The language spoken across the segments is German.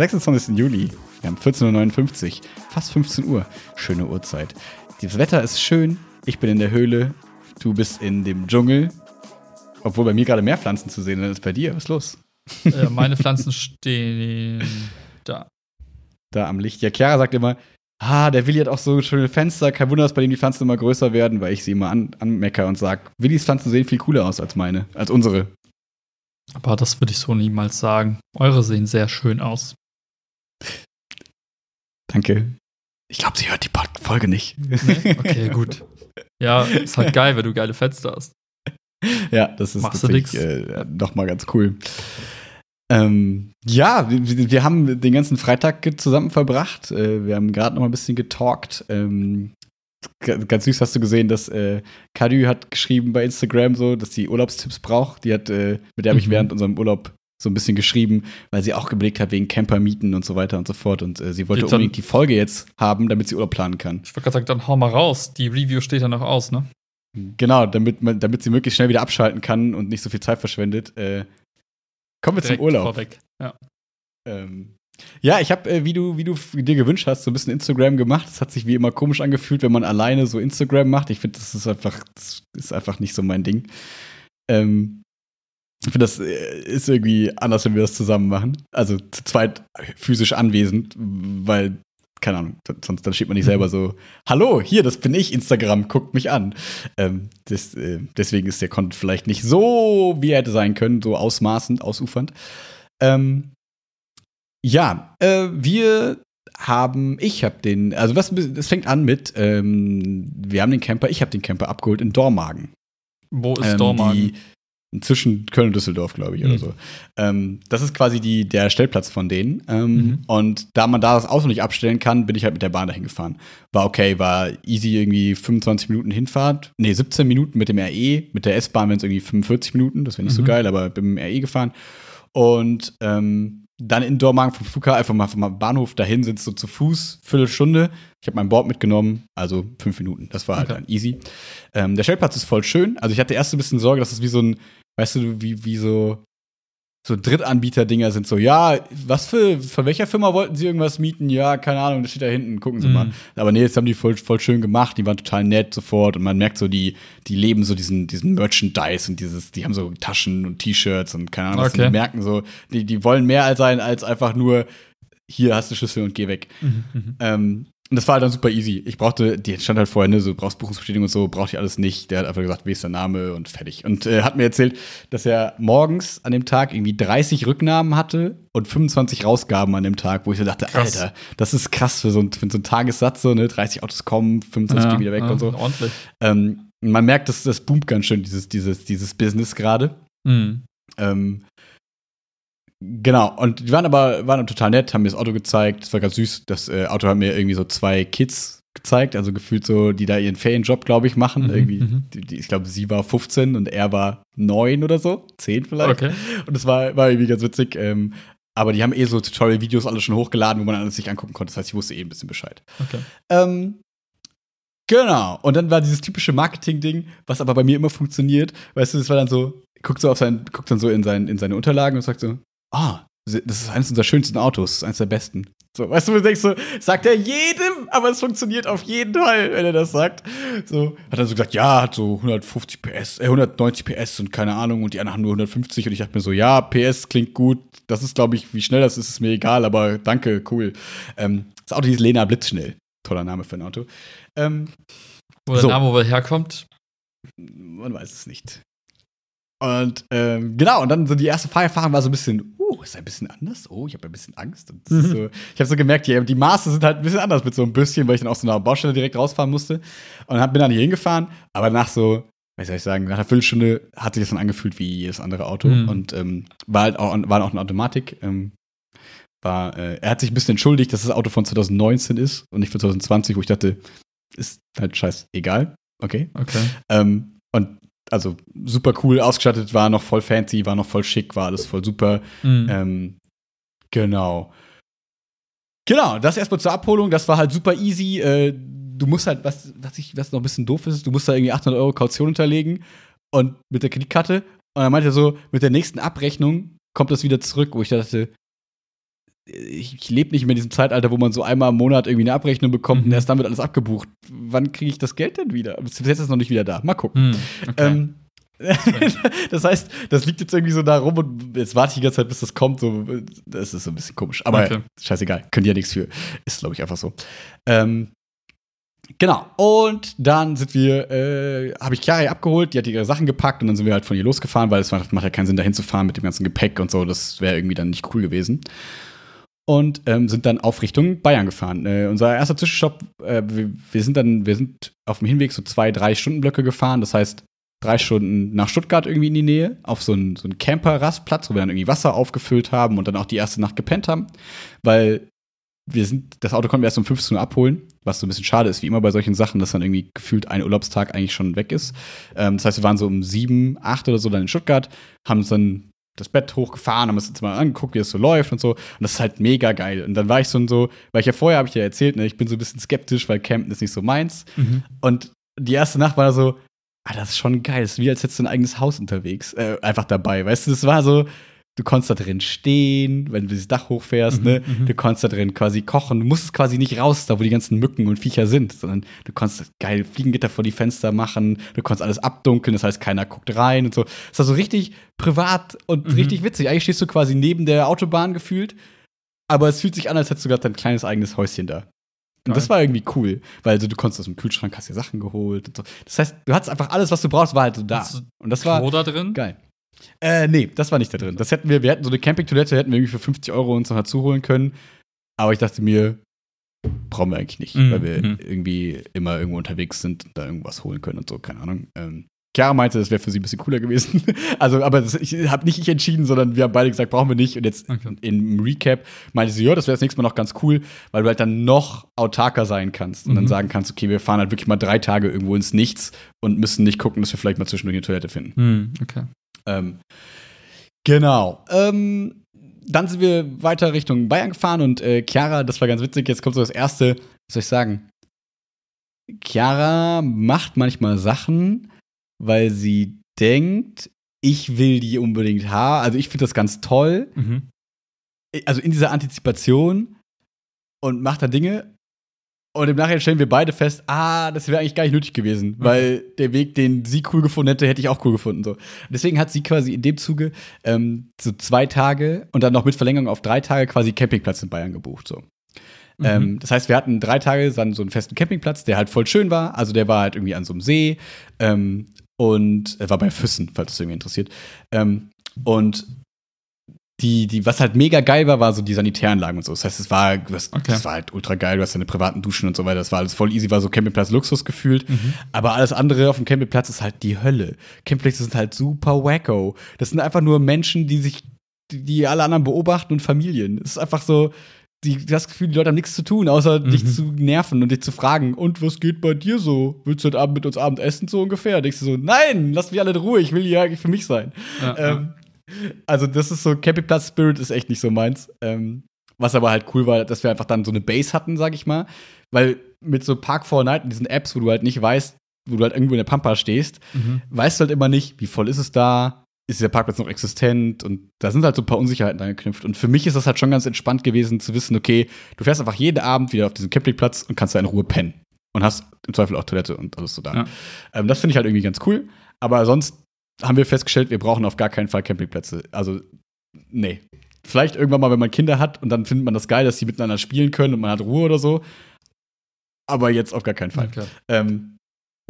26. Juli. Wir haben 14.59 Uhr, fast 15 Uhr. Schöne Uhrzeit. Das Wetter ist schön. Ich bin in der Höhle. Du bist in dem Dschungel. Obwohl bei mir gerade mehr Pflanzen zu sehen sind als bei dir. Was ist los? Äh, meine Pflanzen stehen da. Da am Licht. Ja, Chiara sagt immer, ah, der Willi hat auch so schöne Fenster. Kein Wunder, dass bei dem die Pflanzen immer größer werden, weil ich sie immer an, anmecker und sage, Willis Pflanzen sehen viel cooler aus als meine, als unsere. Aber das würde ich so niemals sagen. Eure sehen sehr schön aus. Danke. Ich glaube, sie hört die Folge nicht. Nee? Okay, gut. Ja, ist halt geil, wenn du geile Fenster hast. Ja, das ist Machst tatsächlich äh, noch mal ganz cool. Ähm, ja, wir, wir, haben den ganzen Freitag zusammen verbracht. Äh, wir haben gerade noch mal ein bisschen getalkt. Ähm, ganz süß hast du gesehen, dass äh, Kadü hat geschrieben bei Instagram so, dass sie Urlaubstipps braucht. Die hat, äh, mit der habe ich mhm. während unserem Urlaub so ein bisschen geschrieben, weil sie auch geblickt hat wegen Campermieten und so weiter und so fort. Und äh, sie wollte Geht unbedingt die Folge jetzt haben, damit sie Urlaub planen kann. Ich wollte gerade sagen, dann hau mal raus. Die Review steht ja noch aus, ne? Genau, damit, man, damit sie möglichst schnell wieder abschalten kann und nicht so viel Zeit verschwendet. Äh, kommen wir Direkt zum Urlaub. Vorweg. Ja. Ähm, ja, ich habe, äh, wie, du, wie du dir gewünscht hast, so ein bisschen Instagram gemacht. Es hat sich wie immer komisch angefühlt, wenn man alleine so Instagram macht. Ich finde, das ist einfach, das ist einfach nicht so mein Ding. Ähm, ich finde, das äh, ist irgendwie anders, wenn wir das zusammen machen. Also zu zweit physisch anwesend, weil keine Ahnung, sonst dann steht man nicht selber Mhm. so, hallo, hier, das bin ich, Instagram, guckt mich an. Ähm, das, äh, deswegen ist der Content vielleicht nicht so, wie er hätte sein können, so ausmaßend, ausufernd. Ähm, ja, äh, wir haben, ich habe den, also was, es fängt an mit, ähm, wir haben den Camper, ich habe den Camper abgeholt in Dormagen. Wo ist Ähm, Dormagen? die- Zwischen Köln und Düsseldorf, glaube ich, oder Mhm. so. Ähm, das ist quasi die, der Stellplatz von denen. Ähm, Mhm. Und da man da das Auto nicht abstellen kann, bin ich halt mit der Bahn dahin gefahren. War okay, war easy irgendwie 25 Minuten Hinfahrt. Nee, 17 Minuten mit dem RE. Mit der S-Bahn wären es irgendwie 45 Minuten. Das wäre nicht so Mhm. geil, aber bin mit dem RE gefahren. Und ähm, dann in Dormagen vom Flughafen, einfach mal vom Bahnhof dahin es so zu Fuß, Viertelstunde. Ich habe mein Board mitgenommen, also fünf Minuten. Das war halt Okay. dann easy. Ähm, der Stellplatz ist voll schön. Also ich hatte erst ein bisschen Sorge, dass es wie so ein, weißt du, wie, wie so, so Drittanbieter-Dinger sind. So, ja, was für, von welcher Firma wollten sie irgendwas mieten? Ja, keine Ahnung, das steht da hinten, gucken Sie Mhm. mal. Aber nee, jetzt haben die voll, voll schön gemacht, die waren total nett sofort und man merkt so, die, die leben so diesen, diesen Merchandise und dieses, die haben so Taschen und T-Shirts und keine Ahnung, was Okay. die merken so, die, die wollen mehr sein als einfach nur, hier hast du Schlüssel und geh weg. Mhm, mhm. Ähm, und das war halt dann super easy. Ich brauchte, die stand halt vorher, ne, so brauchst Buchungsbestätigung und so, brauchte ich alles nicht. Der hat einfach gesagt, wie ist der Name und fertig. Und äh, hat mir erzählt, dass er morgens an dem Tag irgendwie 30 Rücknahmen hatte und 25 Rausgaben an dem Tag, wo ich so dachte, Krass. Alter, das ist krass für so, einen- für so einen Tagessatz, so, ne, 30 Autos kommen, 25 gehen wieder weg ja, und so. Ordentlich. Ähm, man merkt, dass das boomt ganz schön, dieses, dieses, dieses Business gerade. Mhm. Ähm, genau, und die waren aber waren total nett, haben mir das Auto gezeigt. Das war ganz süß. Das äh, Auto hat mir irgendwie so zwei Kids gezeigt, also gefühlt so, die da ihren Ferienjob, glaube ich, machen. Mhm, irgendwie, mhm. die, die, ich glaube, sie war 15 und er war 9 oder so, 10 vielleicht. Okay. Und das war, war irgendwie ganz witzig. Ähm, aber die haben eh so Tutorial-Videos alle schon hochgeladen, wo man alles sich angucken konnte. Das heißt, ich wusste eh ein bisschen Bescheid. Okay. Ähm, genau. Und dann war dieses typische Marketing-Ding, was aber bei mir immer funktioniert. Weißt du, das war dann so, guckt so auf sein, guckt dann so in, sein, in seine Unterlagen und sagt so, ah, das ist eines unserer schönsten Autos, das ist eines der besten. So, weißt du, du denkst so, sagt er jedem, aber es funktioniert auf jeden Fall, wenn er das sagt. So, hat er so gesagt, ja, hat so 150 PS, äh, 190 PS und keine Ahnung, und die anderen haben nur 150 und ich dachte mir so, ja, PS klingt gut, das ist, glaube ich, wie schnell das ist, ist mir egal, aber danke, cool. Ähm, das Auto hieß Lena Blitzschnell. Toller Name für ein Auto. Ähm, Wo der So. Name wohl herkommt. man weiß es nicht. Und ähm, genau, und dann so die erste Fahrerfahrung war so ein bisschen, uh, ist ein bisschen anders. Oh, ich habe ein bisschen Angst. Mhm. so, ich habe so gemerkt, die, die Maße sind halt ein bisschen anders mit so ein bisschen, weil ich dann aus so einer Baustelle direkt rausfahren musste. Und hab, bin dann hier hingefahren, aber nach so, was soll ich sagen, nach einer Viertelstunde hat sich das dann angefühlt wie jedes andere Auto. Mhm. Und ähm, war halt auch, war auch eine Automatik. Ähm, war, äh, er hat sich ein bisschen entschuldigt, dass das Auto von 2019 ist und nicht von 2020, wo ich dachte, ist halt scheiß egal. Okay. Okay. Ähm, und also super cool ausgestattet, war noch voll fancy, war noch voll schick, war alles voll super. Mhm. Ähm, genau. Genau, das erstmal zur Abholung, das war halt super easy. Äh, du musst halt, was, was, ich, was noch ein bisschen doof ist, du musst da irgendwie 800 Euro Kaution hinterlegen und mit der Kreditkarte. Und dann meinte er so, mit der nächsten Abrechnung kommt das wieder zurück, wo ich dachte, ich, ich lebe nicht mehr in diesem Zeitalter, wo man so einmal im Monat irgendwie eine Abrechnung bekommt Mhm. und erst dann wird alles abgebucht. Wann kriege ich das Geld denn wieder? Bis jetzt ist es noch nicht wieder da. Mal gucken. Hm, okay. Ähm, das heißt, das liegt jetzt irgendwie so da rum und jetzt warte ich die ganze Zeit, bis das kommt. So, das ist so ein bisschen komisch. Aber Okay. scheißegal, könnt ihr ja nichts für. Ist, glaube ich, einfach so. Ähm, genau. Und dann sind wir, äh, habe ich Chiara abgeholt, die hat ihre Sachen gepackt und dann sind wir halt von ihr losgefahren, weil es macht, macht ja keinen Sinn, dahin zu fahren mit dem ganzen Gepäck und so. Das wäre irgendwie dann nicht cool gewesen. Und ähm, sind dann auf Richtung Bayern gefahren. Äh, unser erster Zwischenstopp, äh, wir, wir sind dann, wir sind auf dem Hinweg so zwei, drei Stundenblöcke gefahren. Das heißt, drei Stunden nach Stuttgart irgendwie in die Nähe, auf so einen, so einen Camper-Rastplatz, wo wir dann irgendwie Wasser aufgefüllt haben und dann auch die erste Nacht gepennt haben. Weil wir sind, das Auto konnten wir erst um 15 Uhr abholen, was so ein bisschen schade ist, wie immer bei solchen Sachen, dass dann irgendwie gefühlt ein Urlaubstag eigentlich schon weg ist. Ähm, das heißt, wir waren so um sieben, acht oder so dann in Stuttgart, haben uns dann das Bett hochgefahren, haben uns jetzt mal angeguckt, wie es so läuft und so. Und das ist halt mega geil. Und dann war ich so, so weil ich ja vorher, habe ich ja erzählt, ne, ich bin so ein bisschen skeptisch, weil Campen ist nicht so meins. Mhm. Und die erste Nacht war so, ah, das ist schon geil. Das ist wie als hättest du ein eigenes Haus unterwegs, äh, einfach dabei. Weißt du, das war so, du konntest da drin stehen, wenn du dieses Dach hochfährst, Mhm, ne? mhm. Du konntest da drin quasi kochen. Du musstest quasi nicht raus, da wo die ganzen Mücken und Viecher sind, sondern du konntest geil Fliegengitter vor die Fenster machen, du konntest alles abdunkeln, das heißt, keiner guckt rein und so. Das war so richtig privat und Mhm. richtig witzig. Eigentlich stehst du quasi neben der Autobahn gefühlt, aber es fühlt sich an, als hättest du gerade dein kleines eigenes Häuschen da. Und das war irgendwie cool, weil also, du konntest aus dem Kühlschrank, hast dir Sachen geholt und so. Das heißt, du hattest einfach alles, was du brauchst, war halt so da. Und das war Klo da drin? geil. Äh, nee, das war nicht da drin. Das hätten wir, wir hätten so eine Campingtoilette, hätten wir irgendwie für 50 Euro uns noch dazu holen können. Aber ich dachte mir, brauchen wir eigentlich nicht, Mhm, weil wir mhm. irgendwie immer irgendwo unterwegs sind und da irgendwas holen können und so, keine Ahnung. Ähm, Chiara meinte, das wäre für sie ein bisschen cooler gewesen. also, aber das, ich habe nicht ich entschieden, sondern wir haben beide gesagt, brauchen wir nicht. Und jetzt Okay. im Recap meinte sie, ja, das wäre das nächste Mal noch ganz cool, weil du halt dann noch autarker sein kannst und dann Mhm. sagen kannst, okay, wir fahren halt wirklich mal drei Tage irgendwo ins Nichts und müssen nicht gucken, dass wir vielleicht mal zwischendurch eine Toilette finden. Hm, okay. Ähm, genau. Ähm, dann sind wir weiter Richtung Bayern gefahren und äh, Chiara, das war ganz witzig, jetzt kommt so das erste, was soll ich sagen? Chiara macht manchmal Sachen, weil sie denkt, ich will die unbedingt haben. Also ich finde das ganz toll. Mhm. Also in dieser Antizipation und macht da Dinge. Und im Nachhinein stellen wir beide fest, ah, das wäre eigentlich gar nicht nötig gewesen, weil der Weg, den sie cool gefunden hätte, hätte ich auch cool gefunden. So. Deswegen hat sie quasi in dem Zuge ähm, so zwei Tage und dann noch mit Verlängerung auf drei Tage quasi Campingplatz in Bayern gebucht. So. Mhm. Ähm, das heißt, wir hatten drei Tage dann so einen festen Campingplatz, der halt voll schön war. Also der war halt irgendwie an so einem See ähm, und er war bei Füssen, falls das irgendwie interessiert. Ähm, und die, die, was halt mega geil war, war so die Sanitäranlagen und so. Das heißt, es war, das, Okay. das war halt ultra geil. Du hast deine privaten Duschen und so weiter. Das war alles voll easy, war so Campingplatz Luxus gefühlt. Mhm. Aber alles andere auf dem Campingplatz ist halt die Hölle. Campingplätze sind halt super wacko. Das sind einfach nur Menschen, die sich, die, die alle anderen beobachten und Familien. Es ist einfach so, die, du hast das Gefühl, die Leute haben nichts zu tun, außer Mhm. dich zu nerven und dich zu fragen, und was geht bei dir so? Willst du heute Abend mit uns Abend essen, so ungefähr? Denkst du so, nein, lass mich alle in Ruhe, ich will hier eigentlich für mich sein. Ja, Ähm, also, das ist so, Campingplatz-Spirit ist echt nicht so meins. Ähm, was aber halt cool war, dass wir einfach dann so eine Base hatten, sag ich mal. Weil mit so Park 4 Night und diesen Apps, wo du halt nicht weißt, wo du halt irgendwo in der Pampa stehst, Mhm. weißt du halt immer nicht, wie voll ist es da, ist der Parkplatz noch existent und da sind halt so ein paar Unsicherheiten angeknüpft. Und für mich ist das halt schon ganz entspannt gewesen zu wissen, okay, du fährst einfach jeden Abend wieder auf diesen Campingplatz und kannst da in Ruhe pennen. Und hast im Zweifel auch Toilette und alles so da. Ja. Ähm, das finde ich halt irgendwie ganz cool. Aber sonst haben wir festgestellt, wir brauchen auf gar keinen Fall Campingplätze. Also, nee. Vielleicht irgendwann mal, wenn man Kinder hat und dann findet man das geil, dass sie miteinander spielen können und man hat Ruhe oder so. Aber jetzt auf gar keinen Fall. Okay. Ähm,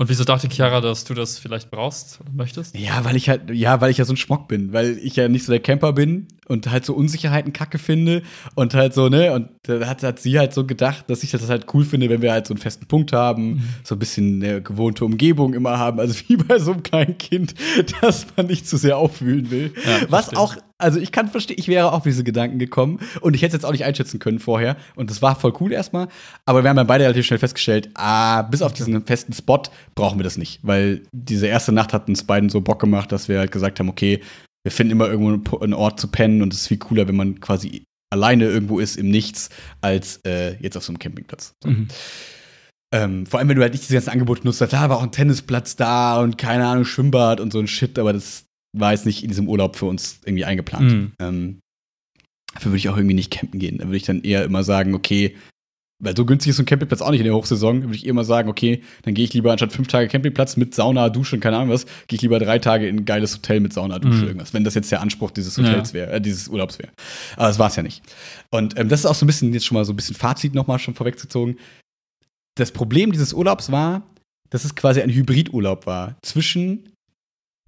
Und wieso dachte Chiara, dass du das vielleicht brauchst oder möchtest? Ja, weil ich halt, ja, weil ich ja so ein Schmock bin, weil ich ja nicht so der Camper bin und halt so Unsicherheiten kacke finde und halt so, ne, und da hat, hat sie halt so gedacht, dass ich das halt cool finde, wenn wir halt so einen festen Punkt haben, Mhm. so ein bisschen eine gewohnte Umgebung immer haben, also wie bei so einem kleinen Kind, dass man nicht zu sehr aufwühlen will. Ja, Was auch, also ich kann verstehen, ich wäre auch auf diese Gedanken gekommen und ich hätte es jetzt auch nicht einschätzen können vorher und das war voll cool erstmal, aber wir haben dann beide relativ schnell festgestellt, ah, bis auf diesen festen Spot brauchen wir das nicht, weil diese erste Nacht hat uns beiden so Bock gemacht, dass wir halt gesagt haben, okay, wir finden immer irgendwo einen Ort zu pennen und es ist viel cooler, wenn man quasi alleine irgendwo ist im Nichts, als äh, jetzt auf so einem Campingplatz. So. Mhm. Ähm, vor allem, wenn du halt nicht diese ganzen Angebote nutzt, da war auch ein Tennisplatz da und keine Ahnung, Schwimmbad und so ein Shit, aber das war jetzt nicht in diesem Urlaub für uns irgendwie eingeplant. Mhm. Ähm, dafür würde ich auch irgendwie nicht campen gehen. Da würde ich dann eher immer sagen, okay, weil so günstig ist so ein Campingplatz auch nicht in der Hochsaison, würde ich immer sagen, okay, dann gehe ich lieber anstatt fünf Tage Campingplatz mit Sauna, Dusche und keine Ahnung was, gehe ich lieber drei Tage in ein geiles Hotel mit Sauna, Dusche, Mhm. irgendwas. Wenn das jetzt der Anspruch dieses Ja. Hotels wäre, äh, dieses Urlaubs wäre. Aber das war es ja nicht. Und ähm, das ist auch so ein bisschen, jetzt schon mal so ein bisschen Fazit nochmal schon vorweggezogen. Das Problem dieses Urlaubs war, dass es quasi ein Hybridurlaub war. Zwischen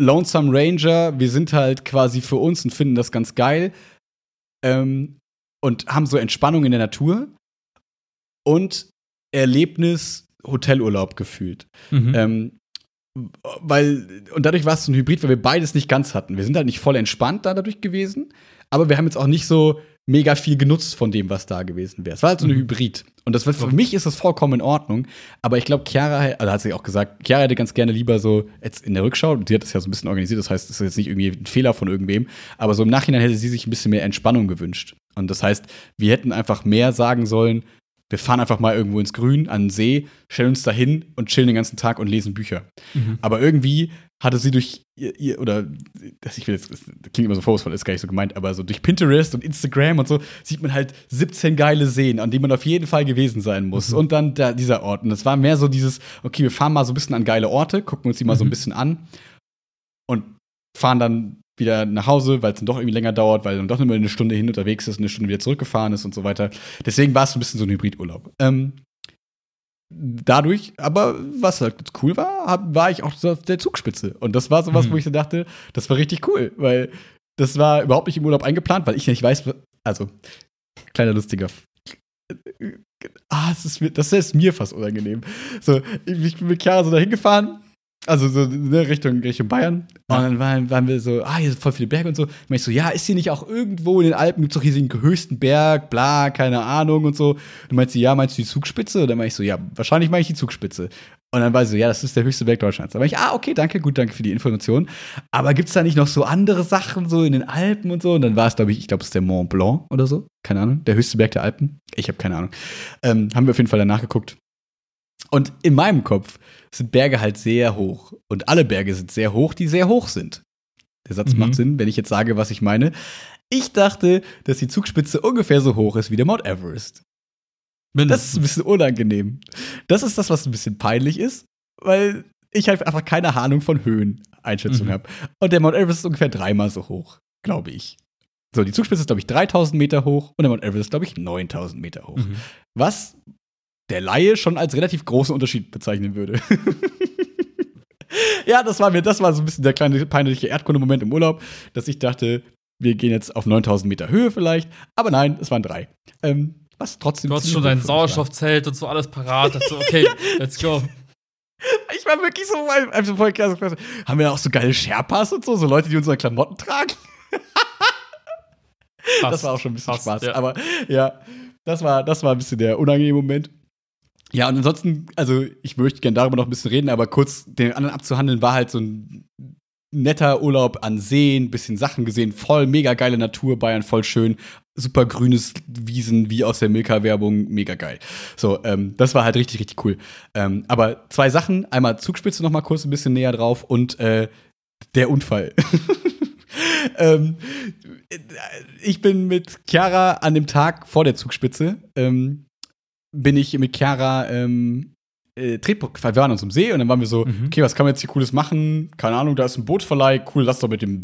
Lonesome Ranger, wir sind halt quasi für uns und finden das ganz geil ähm, und haben so Entspannung in der Natur und Erlebnis Hotelurlaub gefühlt. Mhm. Ähm, weil, und dadurch war es so ein Hybrid, weil wir beides nicht ganz hatten. Wir sind halt nicht voll entspannt da dadurch gewesen, aber wir haben jetzt auch nicht so mega viel genutzt von dem, was da gewesen wäre. Es war halt so ein Mhm. Hybrid. Und das, für mich ist das vollkommen in Ordnung. Aber ich glaube, Chiara, also hat sie auch gesagt, Chiara hätte ganz gerne lieber so jetzt in der Rückschau, sie hat das ja so ein bisschen organisiert, das heißt, das ist jetzt nicht irgendwie ein Fehler von irgendwem, aber so im Nachhinein hätte sie sich ein bisschen mehr Entspannung gewünscht. Und das heißt, wir hätten einfach mehr sagen sollen, wir fahren einfach mal irgendwo ins Grün, an den See, stellen uns da hin und chillen den ganzen Tag und lesen Bücher. Mhm. Aber irgendwie hatte sie durch ihr, ihr oder das, ich will jetzt, das klingt immer so vorwurfsvoll, ist gar nicht so gemeint, aber so durch Pinterest und Instagram und so sieht man halt 17 geile Seen, an denen man auf jeden Fall gewesen sein muss. Mhm. Und dann da, dieser Ort. Und das war mehr so dieses, okay, wir fahren mal so ein bisschen an geile Orte, gucken uns die mal so ein Mhm. bisschen an und fahren dann wieder nach Hause, weil es dann doch irgendwie länger dauert, weil dann doch immer eine Stunde hin unterwegs ist, eine Stunde wieder zurückgefahren ist und so weiter. Deswegen war es so ein bisschen so ein Hybridurlaub. Ähm, dadurch, aber was halt cool war, war ich auch so auf der Zugspitze. Und das war sowas, Mhm. wo ich so dachte, das war richtig cool, weil das war überhaupt nicht im Urlaub eingeplant, weil ich nicht weiß, also, kleiner lustiger. Ah, das ist, mir, das ist mir fast unangenehm. So, ich bin mit Chiara so dahin gefahren, also so ne, Richtung, Richtung Bayern. Und dann waren, waren wir so, ah, hier sind voll viele Berge und so. Und ich so, ja, ist hier nicht auch irgendwo in den Alpen, gibt es doch hier den höchsten Berg, bla, keine Ahnung und so. Und du meinst sie, ja, meinst du die Zugspitze? Und dann meinte ich so, ja, wahrscheinlich meine ich die Zugspitze. Und dann war sie so, ja, das ist der höchste Berg Deutschlands. Da war ich, ah, okay, danke, gut, danke für die Information. Aber gibt es da nicht noch so andere Sachen, so in den Alpen und so? Und dann war es, glaube ich, ich glaube, es ist der Mont Blanc oder so. Keine Ahnung, der höchste Berg der Alpen. Ich habe keine Ahnung. Ähm, haben wir auf jeden Fall danach geguckt. Und in meinem Kopf sind Berge halt sehr hoch. Und alle Berge sind sehr hoch, die sehr hoch sind. Der Satz Mhm. macht Sinn, wenn ich jetzt sage, was ich meine. Ich dachte, dass die Zugspitze ungefähr so hoch ist wie der Mount Everest. Das ist ein bisschen unangenehm. Das ist das, was ein bisschen peinlich ist, weil ich halt einfach keine Ahnung von Höheneinschätzung Mhm. habe. Und der Mount Everest ist ungefähr dreimal so hoch, glaube ich. So, die Zugspitze ist, glaube ich, 3000 Meter hoch und der Mount Everest ist, glaube ich, 9000 Meter hoch. Mhm. Was der Laie schon als relativ großen Unterschied bezeichnen würde. ja, das war mir, das war so ein bisschen der kleine peinliche Erdkundemoment im Urlaub, dass ich dachte, wir gehen jetzt auf 9000 Meter Höhe vielleicht. Aber nein, es waren drei. Ähm, was trotzdem. Du hast schon dein. Sauerstoffzelt und so alles parat. Also, okay, let's go. Ich war wirklich so, also voll krass. Haben wir auch so geile Sherpas und so, so Leute, die unsere Klamotten tragen? Das Passt. war auch schon ein bisschen Passt, Spaß. ja. Aber ja, das war, das war ein bisschen der unangenehme Moment. Ja, und ansonsten, also ich möchte gerne darüber noch ein bisschen reden, aber kurz den anderen abzuhandeln, war halt so ein netter Urlaub an Seen, bisschen Sachen gesehen, voll mega geile Natur, Bayern voll schön, super grünes Wiesen wie aus der Milka-Werbung, mega geil. So, ähm, das war halt richtig, richtig cool. Ähm, aber zwei Sachen, einmal Zugspitze noch mal kurz ein bisschen näher drauf und äh, der Unfall. ähm, ich bin mit Chiara an dem Tag vor der Zugspitze, ähm, bin ich mit Chiara ähm, äh, Tretboot. Wir waren uns im See und dann waren wir so, Mhm. okay, was kann man jetzt hier Cooles machen? Keine Ahnung, da ist ein Bootsverleih, cool, lass doch mit dem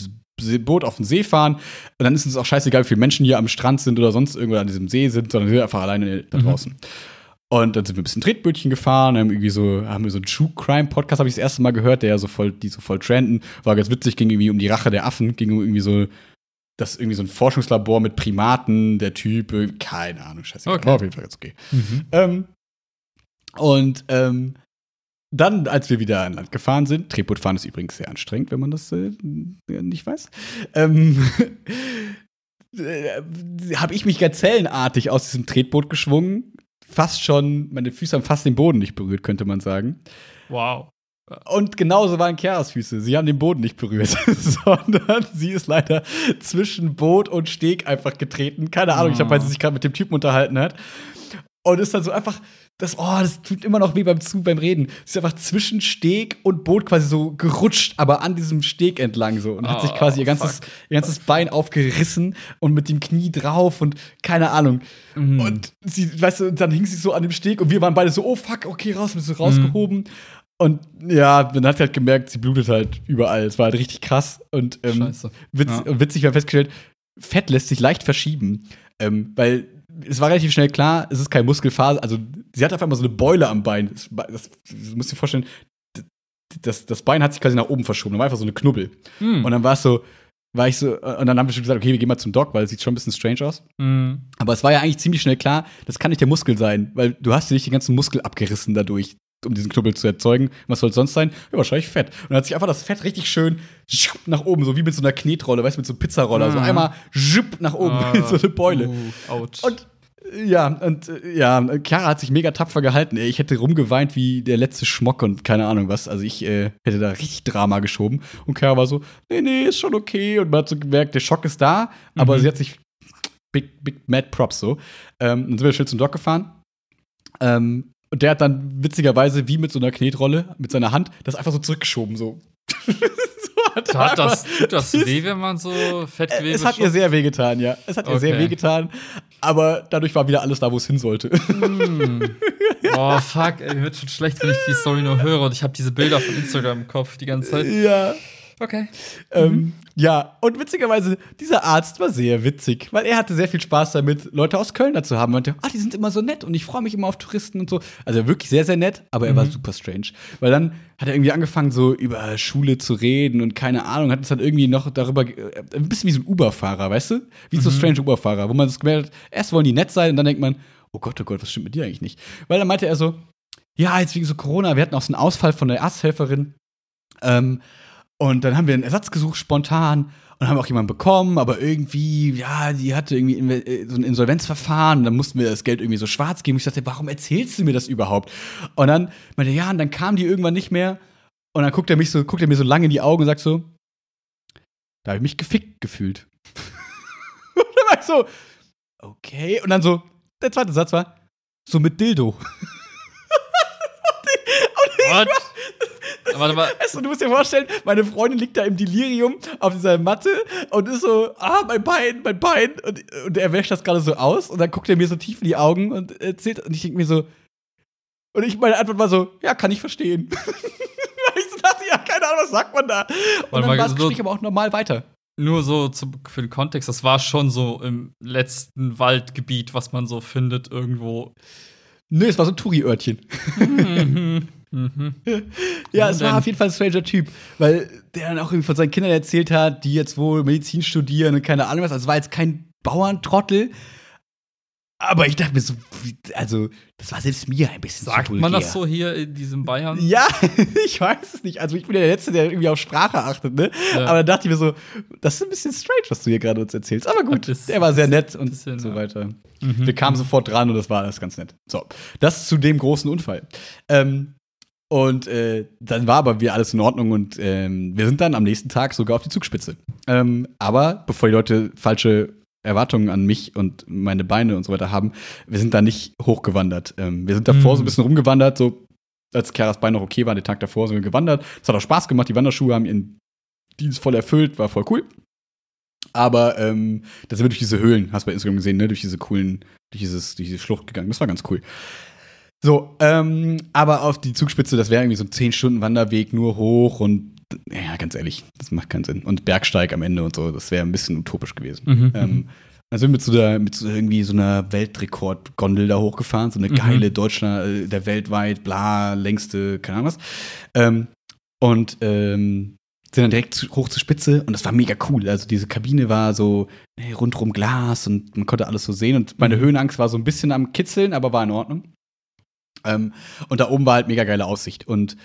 Boot auf den See fahren. Und dann ist uns auch scheißegal, wie viele Menschen hier am Strand sind oder sonst irgendwo an diesem See sind, sondern wir sind einfach alleine da Mhm. draußen. Und dann sind wir ein bisschen Tretbötchen gefahren, haben irgendwie so, haben wir so einen True Crime Podcast, habe ich das erste Mal gehört, der ja so voll, die so voll trenden. War ganz witzig, ging irgendwie um die Rache der Affen, ging um irgendwie so, das ist irgendwie so ein Forschungslabor mit Primaten, der Typ, äh, keine Ahnung, scheiße. Okay. War auf jeden Fall ganz okay. Mhm. Ähm, und ähm, dann, als wir wieder an Land gefahren sind, Tretbootfahren ist übrigens sehr anstrengend, wenn man das äh, nicht weiß, ähm, äh, habe ich mich gazellenartig aus diesem Tretboot geschwungen. Fast schon, meine Füße haben fast den Boden nicht berührt, könnte man sagen. Wow. Und genauso waren Chiaras Füße. Sie haben den Boden nicht berührt, sondern sie ist leider zwischen Boot und Steg einfach getreten. Keine Ahnung, ich glaube, weil sie sich gerade mit dem Typen unterhalten hat. Und ist dann so einfach, das, oh, das tut immer noch weh beim Zu, beim Reden. Sie ist einfach zwischen Steg und Boot quasi so gerutscht, aber an diesem Steg entlang so. Und hat sich Oh, quasi ihr ganzes, fuck. ihr ganzes Bein aufgerissen und mit dem Knie drauf und keine Ahnung. Mhm. Und sie, weißt du, dann hing sie so an dem Steg und wir waren beide so, oh fuck, okay, raus, bist du Mhm. Und ja, dann hat sie halt gemerkt, sie blutet halt überall. Es war halt richtig krass. Und ähm, witz, Ja. witzig, wir haben festgestellt, Fett lässt sich leicht verschieben. Ähm, weil es war relativ schnell klar, es ist kein Muskelfaser. Also, sie hat auf einmal so eine Beule am Bein. Das, das, das musst du dir vorstellen, das, das Bein hat sich quasi nach oben verschoben. Da war einfach so eine Knubbel. Mhm. Und dann war es so, war ich so, und dann haben wir schon gesagt, okay, wir gehen mal zum Doc, weil es sieht schon ein bisschen strange aus. Mhm. Aber es war ja eigentlich ziemlich schnell klar, das kann nicht der Muskel sein, weil du hast dir nicht den ganzen Muskel abgerissen dadurch, um diesen Knubbel zu erzeugen. Was soll es sonst sein? Ja, wahrscheinlich Fett. Und dann hat sich einfach das Fett richtig schön nach oben, so wie mit so einer Knetrolle, weißt du, mit so einem Pizzaroller. So Mhm. einmal schupp nach oben, Ah, in so eine Beule. Uh, ouch. Und ja, und äh, ja, Chiara hat sich mega tapfer gehalten. Ich hätte rumgeweint wie der letzte Schmock und keine Ahnung was. Also ich äh, hätte da richtig Drama geschoben. Und Chiara war so, nee, nee, ist schon okay. Und man hat so gemerkt, der Schock ist da, aber Mhm. sie hat sich big, big mad props so. Ähm, dann sind wir schnell zum Doc gefahren. Ähm, und der hat dann witzigerweise wie mit so einer Knetrolle mit seiner Hand das einfach so zurückgeschoben, so. so hat das, tut das weh, wenn man so Fettgewebe es hat ihr sehr wehgetan, ja. Es hat ihr sehr Okay. wehgetan. Aber dadurch war wieder alles da, wo es hin sollte. Hm. Oh, fuck, ey, mir wird schon schlecht, wenn ich die Story nur höre und ich habe diese Bilder von Instagram im Kopf die ganze Zeit. ja. Okay. Ähm, ja, und witzigerweise, dieser Arzt war sehr witzig, weil er hatte sehr viel Spaß damit, Leute aus Köln da zu haben. Er meinte, ah, die sind immer so nett und ich freue mich immer auf Touristen und so. Also wirklich sehr, sehr nett, aber er war super strange. Weil dann hat er irgendwie angefangen, so über Schule zu reden und keine Ahnung, hat uns dann irgendwie noch darüber, äh, ein bisschen wie so ein Uber-Fahrer, weißt du? Wie so strange Uber-Fahrer, wo man das gemerkt hat, erst wollen die nett sein und dann denkt man, oh Gott, oh Gott, was stimmt mit dir eigentlich nicht? Weil dann meinte er so, ja, jetzt wegen so Corona, wir hatten auch so einen Ausfall von der Arzthelferin. Ähm, und dann haben wir einen Ersatz gesucht, spontan. Und haben auch jemanden bekommen, aber irgendwie, ja, die hatte irgendwie äh, so ein Insolvenzverfahren. Dann mussten wir das Geld irgendwie so schwarz geben. Ich dachte, warum erzählst du mir das überhaupt? Und dann meinte er, ja, und dann kam die irgendwann nicht mehr. Und dann guckt er mich so, guckt er mir so lange in die Augen und sagt so, da habe ich mich gefickt gefühlt. und dann war ich so, okay. Und dann so, der zweite Satz war, so mit Dildo. What? Warte mal. Weißt du, musst dir vorstellen, meine Freundin liegt da im Delirium auf dieser Matte und ist so, ah, mein Bein, mein Bein. Und, und er wäscht das gerade so aus und dann guckt er mir so tief in die Augen und erzählt, und ich denke mir so, und ich, meine Antwort war so, ja, kann ich verstehen. Weil ich so dachte, ja, keine Ahnung, was sagt man da? Und Warte dann war das Gespräch aber auch normal weiter. Nur so zum, für den Kontext, das war schon so im letzten Waldgebiet, was man so findet irgendwo. Nö, es war so ein Touri-Örtchen. mhm. Ja, es war auf jeden Fall ein stranger Typ, weil der dann auch irgendwie von seinen Kindern erzählt hat, die jetzt wohl Medizin studieren und keine Ahnung was. Also es war jetzt kein Bauerntrottel. Aber ich dachte mir so, also, das war selbst mir ein bisschen Sagt zu man vulgär. das so hier in diesem Bayern? Ja, ich weiß es nicht. Also, ich bin ja der Letzte, der irgendwie auf Sprache achtet, ne? Ja. Aber dann dachte ich mir so, das ist ein bisschen strange, was du hier gerade uns erzählst. Aber gut, Das der war sehr nett und bisschen, so ja. weiter. Mhm. Wir kamen sofort dran und das war alles ganz nett. So, das zu dem großen Unfall. Ähm, und äh, dann war aber wieder alles in Ordnung und ähm, wir sind dann am nächsten Tag sogar auf die Zugspitze. Ähm, aber bevor die Leute falsche Erwartungen an mich und meine Beine und so weiter haben, wir sind da nicht hochgewandert. Ähm, wir sind davor Mhm. so ein bisschen rumgewandert, so als Keras Bein noch okay war, den Tag davor sind wir gewandert. Es hat auch Spaß gemacht, die Wanderschuhe haben ihren Dienst voll erfüllt, war voll cool. Aber ähm, da sind wir durch diese Höhlen, hast du bei Instagram gesehen, ne? Durch diese coolen, durch, dieses, durch diese Schlucht gegangen. Das war ganz cool. So, ähm, aber auf die Zugspitze, das wäre irgendwie so ein 10-Stunden-Wanderweg nur hoch und ja, ganz ehrlich, das macht keinen Sinn. Und Bergsteig am Ende und so, das wäre ein bisschen utopisch gewesen. Mhm. Ähm, dann sind wir zu der, mit so irgendwie so einer Weltrekord-Gondel da hochgefahren, so eine Mhm. geile Deutschland, äh, der weltweit, bla, längste, keine Ahnung was. Ähm, und ähm, sind dann direkt zu, hoch zur Spitze und das war mega cool. Also diese Kabine war so äh, rundrum Glas und man konnte alles so sehen und meine Mhm. Höhenangst war so ein bisschen am Kitzeln, aber war in Ordnung. Ähm, und da oben war halt mega geile Aussicht. Und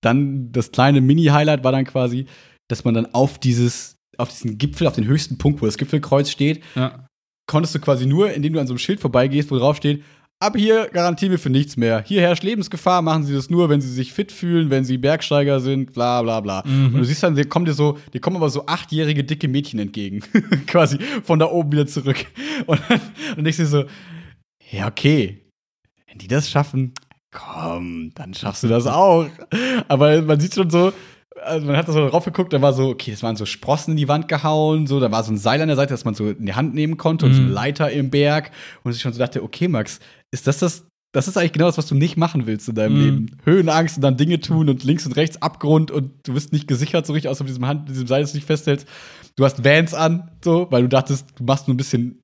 dann das kleine Mini-Highlight war dann quasi, dass man dann auf dieses, auf diesen Gipfel, auf den höchsten Punkt, wo das Gipfelkreuz steht, Ja. konntest du quasi nur, indem du an so einem Schild vorbeigehst, wo drauf steht, ab hier garantieren wir für nichts mehr. Hier herrscht Lebensgefahr, machen sie das nur, wenn sie sich fit fühlen, wenn sie Bergsteiger sind, bla bla bla. Mhm. Und du siehst dann, die kommen dir so, die kommen aber so achtjährige dicke Mädchen entgegen. quasi von da oben wieder zurück. Und dann, und ich sehe so, ja, okay. Wenn die das schaffen, komm, dann schaffst du das auch. Aber man sieht schon so, also man hat da so drauf geguckt, da war so, okay, es waren so Sprossen in die Wand gehauen, so, da war so ein Seil an der Seite, das man so in die Hand nehmen konnte und so eine Mhm. Leiter im Berg. Und ich schon so dachte, okay, Max, ist das das, das ist eigentlich genau das, was du nicht machen willst in deinem Mhm. Leben. Höhenangst und dann Dinge tun und links und rechts Abgrund und du bist nicht gesichert so richtig, außer mit diesem Hand, diesem Seil, das du nicht festhältst. Du hast Vans an, so, weil du dachtest, du machst nur ein bisschen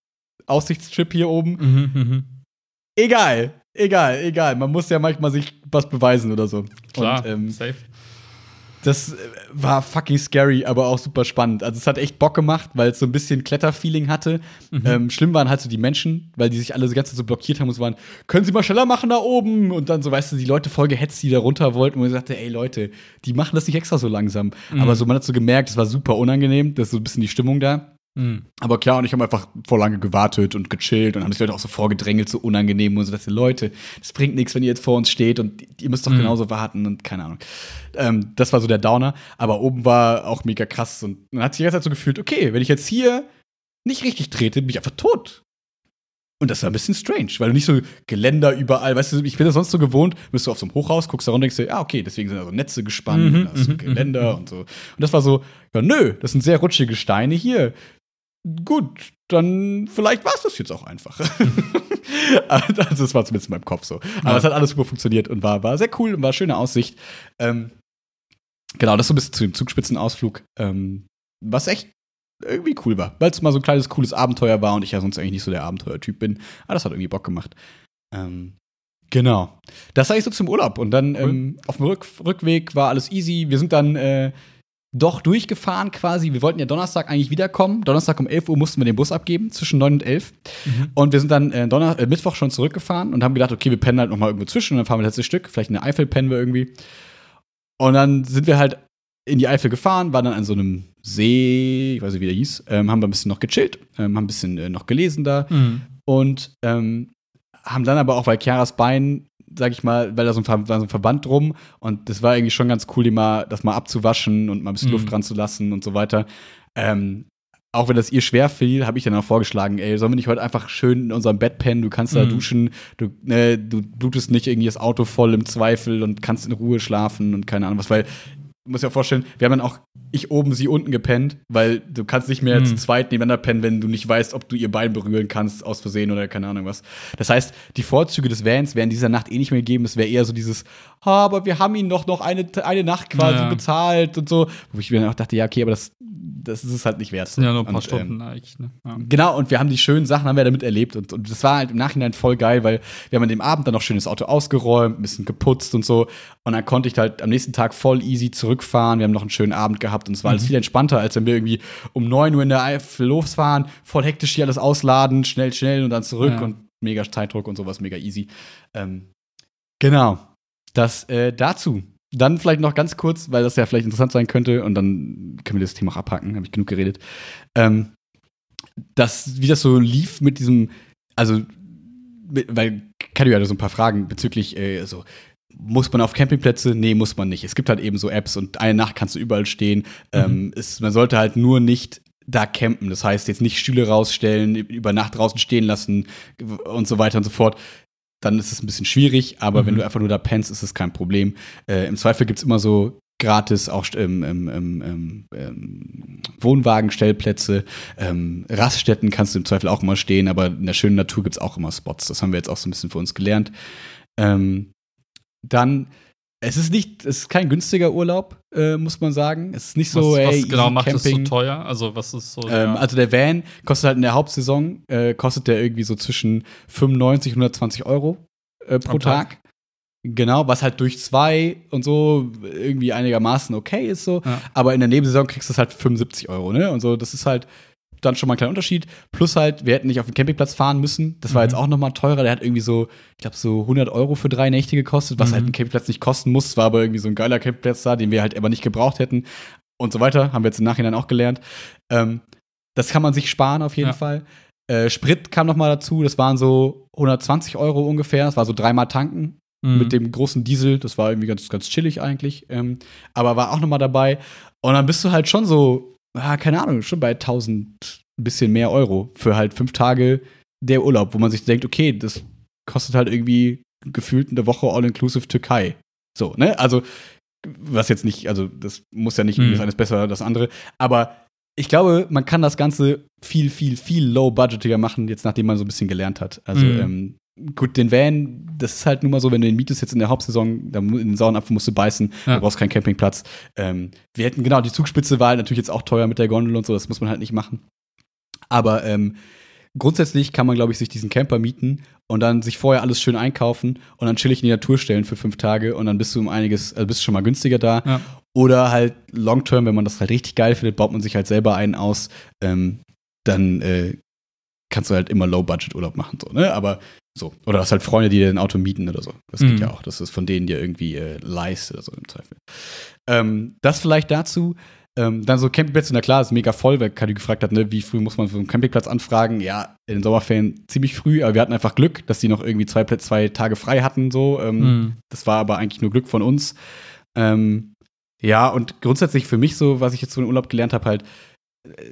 Aussichtstrip hier oben. Mhm, mhm. Egal, egal, egal. Man muss ja manchmal sich was beweisen oder so. Klar, Und, ähm, safe. das äh, war fucking scary, aber auch super spannend. Also es hat echt Bock gemacht, weil es so ein bisschen Kletterfeeling hatte. Mhm. Ähm, schlimm waren halt so die Menschen, weil die sich alle so ganz so blockiert haben und so waren, können Sie mal schneller machen da oben? Und dann so, weißt du, die Leute voll gehetzt, die da runter wollten. Und ich sagte, ey Leute, die machen das nicht extra so langsam. Mhm. Aber so, man hat so gemerkt, es war super unangenehm, das ist so ein bisschen die Stimmung da. Mhm. Aber klar, und ich habe einfach vor lange gewartet und gechillt und haben sich Leute auch so vorgedrängelt, so unangenehm und so, dass Leute, das bringt nichts, wenn ihr jetzt vor uns steht und ihr müsst doch Mhm. genauso warten und keine Ahnung. Ähm, das war so der Downer, aber oben war auch mega krass und man hat sich die ganze Zeit so gefühlt, okay, wenn ich jetzt hier nicht richtig trete, bin ich einfach tot. Und das war ein bisschen strange, weil du nicht so Geländer überall, weißt du, ich bin das sonst so gewohnt, bist du auf so einem Hochhaus, guckst da runter und denkst dir, ja, okay, deswegen sind da so Netze gespannt, Mhm, und da ist so mhm, Geländer mhm. und so. Und das war so, ja, nö, das sind sehr rutschige Steine hier. Gut, dann vielleicht war es das jetzt auch einfach. also, das war zumindest in meinem Kopf so. Aber Ja. es hat alles super funktioniert und war, war sehr cool und war schöne Aussicht. Ähm, genau, das so ein bisschen zu dem Zugspitzenausflug, ähm, was echt irgendwie cool war, weil es mal so ein kleines, cooles Abenteuer war und ich ja sonst eigentlich nicht so der Abenteuertyp bin. Aber das hat irgendwie Bock gemacht. Ähm, genau. Das sage ich so zum Urlaub. Und dann Cool. ähm, auf dem Rück Rückweg war alles easy. Wir sind dann äh, doch durchgefahren quasi. Wir wollten ja Donnerstag eigentlich wiederkommen. Donnerstag um 11 Uhr mussten wir den Bus abgeben, zwischen 9 und 11. Mhm. Und wir sind dann äh, Donner äh, Mittwoch schon zurückgefahren und haben gedacht, okay, wir pennen halt noch mal irgendwo zwischen und dann fahren wir das letzte Stück. Vielleicht in der Eifel pennen wir irgendwie. Und dann sind wir halt in die Eifel gefahren, waren dann an so einem See, ich weiß nicht, wie der hieß, ähm, haben da ein bisschen noch gechillt, ähm, haben ein bisschen äh, noch gelesen da Mhm. und ähm, haben dann aber auch, weil Chiaras Bein, sag ich mal, weil da so ein, war so ein Verband drum und das war irgendwie schon ganz cool, die mal, das mal abzuwaschen und mal ein bisschen Mhm. Luft dran zu lassen und so weiter. Ähm, auch wenn das ihr schwer fiel, habe ich dann auch vorgeschlagen, ey, sollen wir nicht heute einfach schön in unserem Bett pennen, du kannst da Mhm. duschen, du, ne, du blutest nicht irgendwie das Auto voll im Zweifel und kannst in Ruhe schlafen und keine Ahnung was, weil du musst dir vorstellen, wir haben dann auch ich oben, sie unten gepennt, weil du kannst nicht mehr Mhm. zu zweit nebeneinander pennen, wenn du nicht weißt, ob du ihr Bein berühren kannst aus Versehen oder keine Ahnung was. Das heißt, die Vorzüge des Vans wären dieser Nacht eh nicht mehr gegeben. Es wäre eher so dieses, aber wir haben ihn doch noch eine, eine Nacht quasi Ja. bezahlt und so. Wo ich mir dann auch dachte, ja, okay, aber das, das ist es halt nicht wert. Das sind ja nur ein paar Und, Stunden ähm, eigentlich. Ne? Ja. Genau, und wir haben die schönen Sachen haben wir damit erlebt und, und das war halt im Nachhinein voll geil, weil wir haben an dem Abend dann noch schön das Auto ausgeräumt, ein bisschen geputzt und so und dann konnte ich halt am nächsten Tag voll easy zurückfahren. Wir haben noch einen schönen Abend gehabt und es war alles Mhm. viel entspannter, als wenn wir irgendwie um 9 Uhr in der Eifel losfahren, voll hektisch hier alles ausladen, schnell, schnell und dann zurück Ja. und mega Zeitdruck und sowas, mega easy. Ähm, genau, das äh, dazu. Dann vielleicht noch ganz kurz, weil das ja vielleicht interessant sein könnte und dann können wir das Thema auch abhaken, habe ich genug geredet. Ähm, das, wie das so lief mit diesem, also, mit, weil Kadu hatte so ein paar Fragen bezüglich, äh, so, muss man auf Campingplätze? Nee, muss man nicht. Es gibt halt eben so Apps und eine Nacht kannst du überall stehen. Ähm, es, man sollte halt nur nicht da campen. Das heißt, jetzt nicht Stühle rausstellen, über Nacht draußen stehen lassen und so weiter und so fort. Dann ist es ein bisschen schwierig, aber Mhm. wenn du einfach nur da pennst, ist es kein Problem. Äh, Im Zweifel gibt es immer so gratis auch ähm, ähm, ähm, ähm, ähm, Wohnwagenstellplätze. Ähm, Raststätten kannst du im Zweifel auch immer stehen, aber in der schönen Natur gibt es auch immer Spots. Das haben wir jetzt auch so ein bisschen für uns gelernt. Dann, es ist nicht, es ist kein günstiger Urlaub, äh, muss man sagen. Es ist nicht so, was, ey, was genau easy macht es so Camping. teuer? Also, was ist so. Ähm, der- also der Van kostet halt in der Hauptsaison, äh, kostet der irgendwie so zwischen 95 und 120 Euro äh, pro Tag. Tag. Genau, was halt durch zwei und so irgendwie einigermaßen okay ist so. Ja. Aber in der Nebensaison kriegst du es halt für 75 Euro, ne? Und so, das ist halt dann schon mal ein kleiner Unterschied. Plus halt, wir hätten nicht auf den Campingplatz fahren müssen. Das war Mhm. jetzt auch noch mal teurer. Der hat irgendwie so, ich glaube, so 100 Euro für drei Nächte gekostet, was Mhm. halt ein Campingplatz nicht kosten muss. War aber irgendwie so ein geiler Campingplatz da, den wir halt aber nicht gebraucht hätten. Und so weiter. Haben wir jetzt im Nachhinein auch gelernt. Ähm, das kann man sich sparen auf jeden Ja. Fall. Äh, Sprit kam noch mal dazu. Das waren so 120 Euro ungefähr. Das war so dreimal tanken Mhm. mit dem großen Diesel. Das war irgendwie ganz, ganz chillig eigentlich. Ähm, aber war auch noch mal dabei. Und dann bist du halt schon so, ah, keine Ahnung, schon bei 1000, ein bisschen mehr Euro für halt fünf Tage der Urlaub, wo man sich denkt, okay, das kostet halt irgendwie gefühlt eine Woche All-Inclusive Türkei. So, ne? Also, was jetzt nicht, also das muss ja nicht Hm. das eine ist besser als das andere, aber ich glaube, man kann das Ganze viel, viel, viel low-budgetiger machen, jetzt nachdem man so ein bisschen gelernt hat. Also, Mhm. ähm, gut, den Van, das ist halt nun mal so, wenn du den mietest jetzt in der Hauptsaison, da mu- in den sauren Apfel musst du beißen, Ja. du brauchst keinen Campingplatz. Ähm, wir hätten, genau, die Zugspitze war halt natürlich jetzt auch teuer mit der Gondel und so, das muss man halt nicht machen. Aber ähm, grundsätzlich kann man, glaube ich, sich diesen Camper mieten und dann sich vorher alles schön einkaufen und dann chillig in die Natur stellen für fünf Tage und dann bist du um einiges, also bist du schon mal günstiger da. Ja. Oder halt long term, wenn man das halt richtig geil findet, baut man sich halt selber einen aus. Ähm, dann äh, kannst du halt immer Low-Budget-Urlaub machen, so, ne? Aber so. Oder hast halt Freunde, die dir ein Auto mieten oder so. Das geht Mhm. ja auch. Das ist von denen dir irgendwie äh, leist oder so im Zweifel. Ähm, das vielleicht dazu. Ähm, dann so Campingplätze, na klar, ist mega voll, weil Kadi gefragt hat, ne, wie früh muss man für einen Campingplatz anfragen? Ja, in den Sommerferien ziemlich früh, aber wir hatten einfach Glück, dass die noch irgendwie zwei, Plätze- zwei Tage frei hatten, so. Ähm, Hm. das war aber eigentlich nur Glück von uns. Ähm, ja, und grundsätzlich für mich so, was ich jetzt so im Urlaub gelernt habe, halt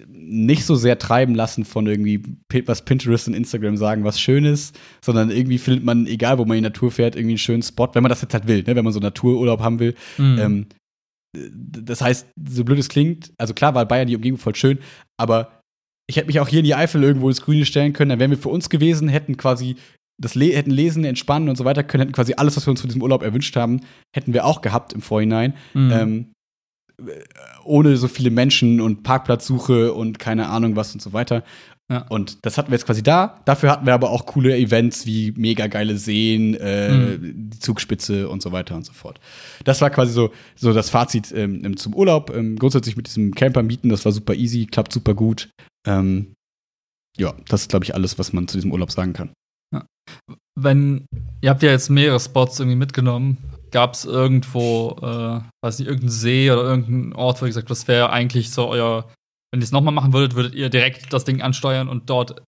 nicht so sehr treiben lassen von irgendwie, was Pinterest und Instagram sagen, was schön ist, sondern irgendwie findet man, egal wo man in die Natur fährt, irgendwie einen schönen Spot, wenn man das jetzt halt will, ne? wenn man so Natururlaub haben will. Hm. Ähm, das heißt, so blöd es klingt, also klar war Bayern die Umgebung voll schön, aber ich hätte mich auch hier in die Eifel irgendwo ins Grüne stellen können, dann wären wir für uns gewesen, hätten quasi das Le hätten lesen, entspannen und so weiter können, hätten quasi alles, was wir uns von diesem Urlaub erwünscht haben, hätten wir auch gehabt im Vorhinein. Hm. Ähm, äh, ohne so viele Menschen und Parkplatzsuche und keine Ahnung was und so weiter. Ja. Und das hatten wir jetzt quasi da. Dafür hatten wir aber auch coole Events wie mega geile Seen, äh, die Zugspitze und so weiter und so fort. Das war quasi so, so das Fazit ähm, zum Urlaub. Ähm, grundsätzlich mit diesem Camper mieten, das war super easy, klappt super gut. Ähm, ja, das ist, glaube ich, alles, was man zu diesem Urlaub sagen kann. wenn ihr habt ja jetzt mehrere Spots irgendwie mitgenommen, gab es irgendwo, äh, weiß nicht, irgendeinen See oder irgendeinen Ort, wo ihr gesagt, habt, das wäre eigentlich so euer, wenn ihr es nochmal machen würdet, würdet ihr direkt das Ding ansteuern und dort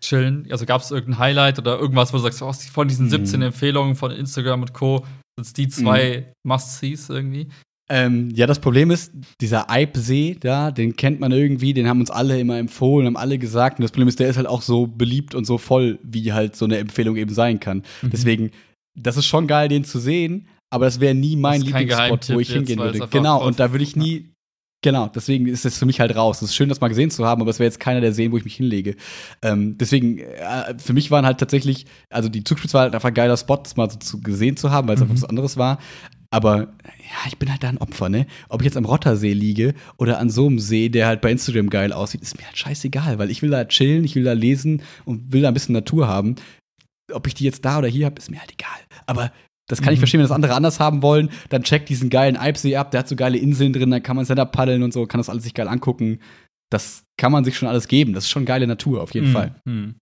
chillen? Also gab es irgendein Highlight oder irgendwas, wo du sagst, oh, von diesen Mhm. 17 Empfehlungen von Instagram und Co. sind die zwei Must-Sees irgendwie? Ähm, ja, das Problem ist, dieser Eibsee da, den kennt man irgendwie, den haben uns alle immer empfohlen, haben alle gesagt. Und das Problem ist, der ist halt auch so beliebt und so voll, wie halt so eine Empfehlung eben sein kann. Mhm. Deswegen, das ist schon geil, den zu sehen, aber das wäre nie mein Das Lieblingsspot, wo ich hingehen würde. Genau, und da würde ich nie. Genau, deswegen ist es für mich halt raus. Es ist schön, das mal gesehen zu haben, aber es wäre jetzt keiner der Seen, wo ich mich hinlege. Ähm, deswegen, äh, für mich waren halt tatsächlich, also die Zugspitze war halt einfach ein geiler Spot, das mal so zu, gesehen zu haben, weil es Mhm. einfach was anderes war. Aber ja, ich bin halt da ein Opfer, ne? Ob ich jetzt am Rottersee liege oder an so einem See, der halt bei Instagram geil aussieht, ist mir halt scheißegal, weil ich will da chillen, ich will da lesen und will da ein bisschen Natur haben. Ob ich die jetzt da oder hier habe, ist mir halt egal. Aber das kann ich Mhm. verstehen, wenn das andere anders haben wollen. Dann checkt diesen geilen Eibsee ab, der hat so geile Inseln drin, dann kann man Stand-Up paddeln und so, kann das alles sich geil angucken. Das kann man sich schon alles geben. Das ist schon geile Natur, auf jeden Mhm. Fall. Mhm.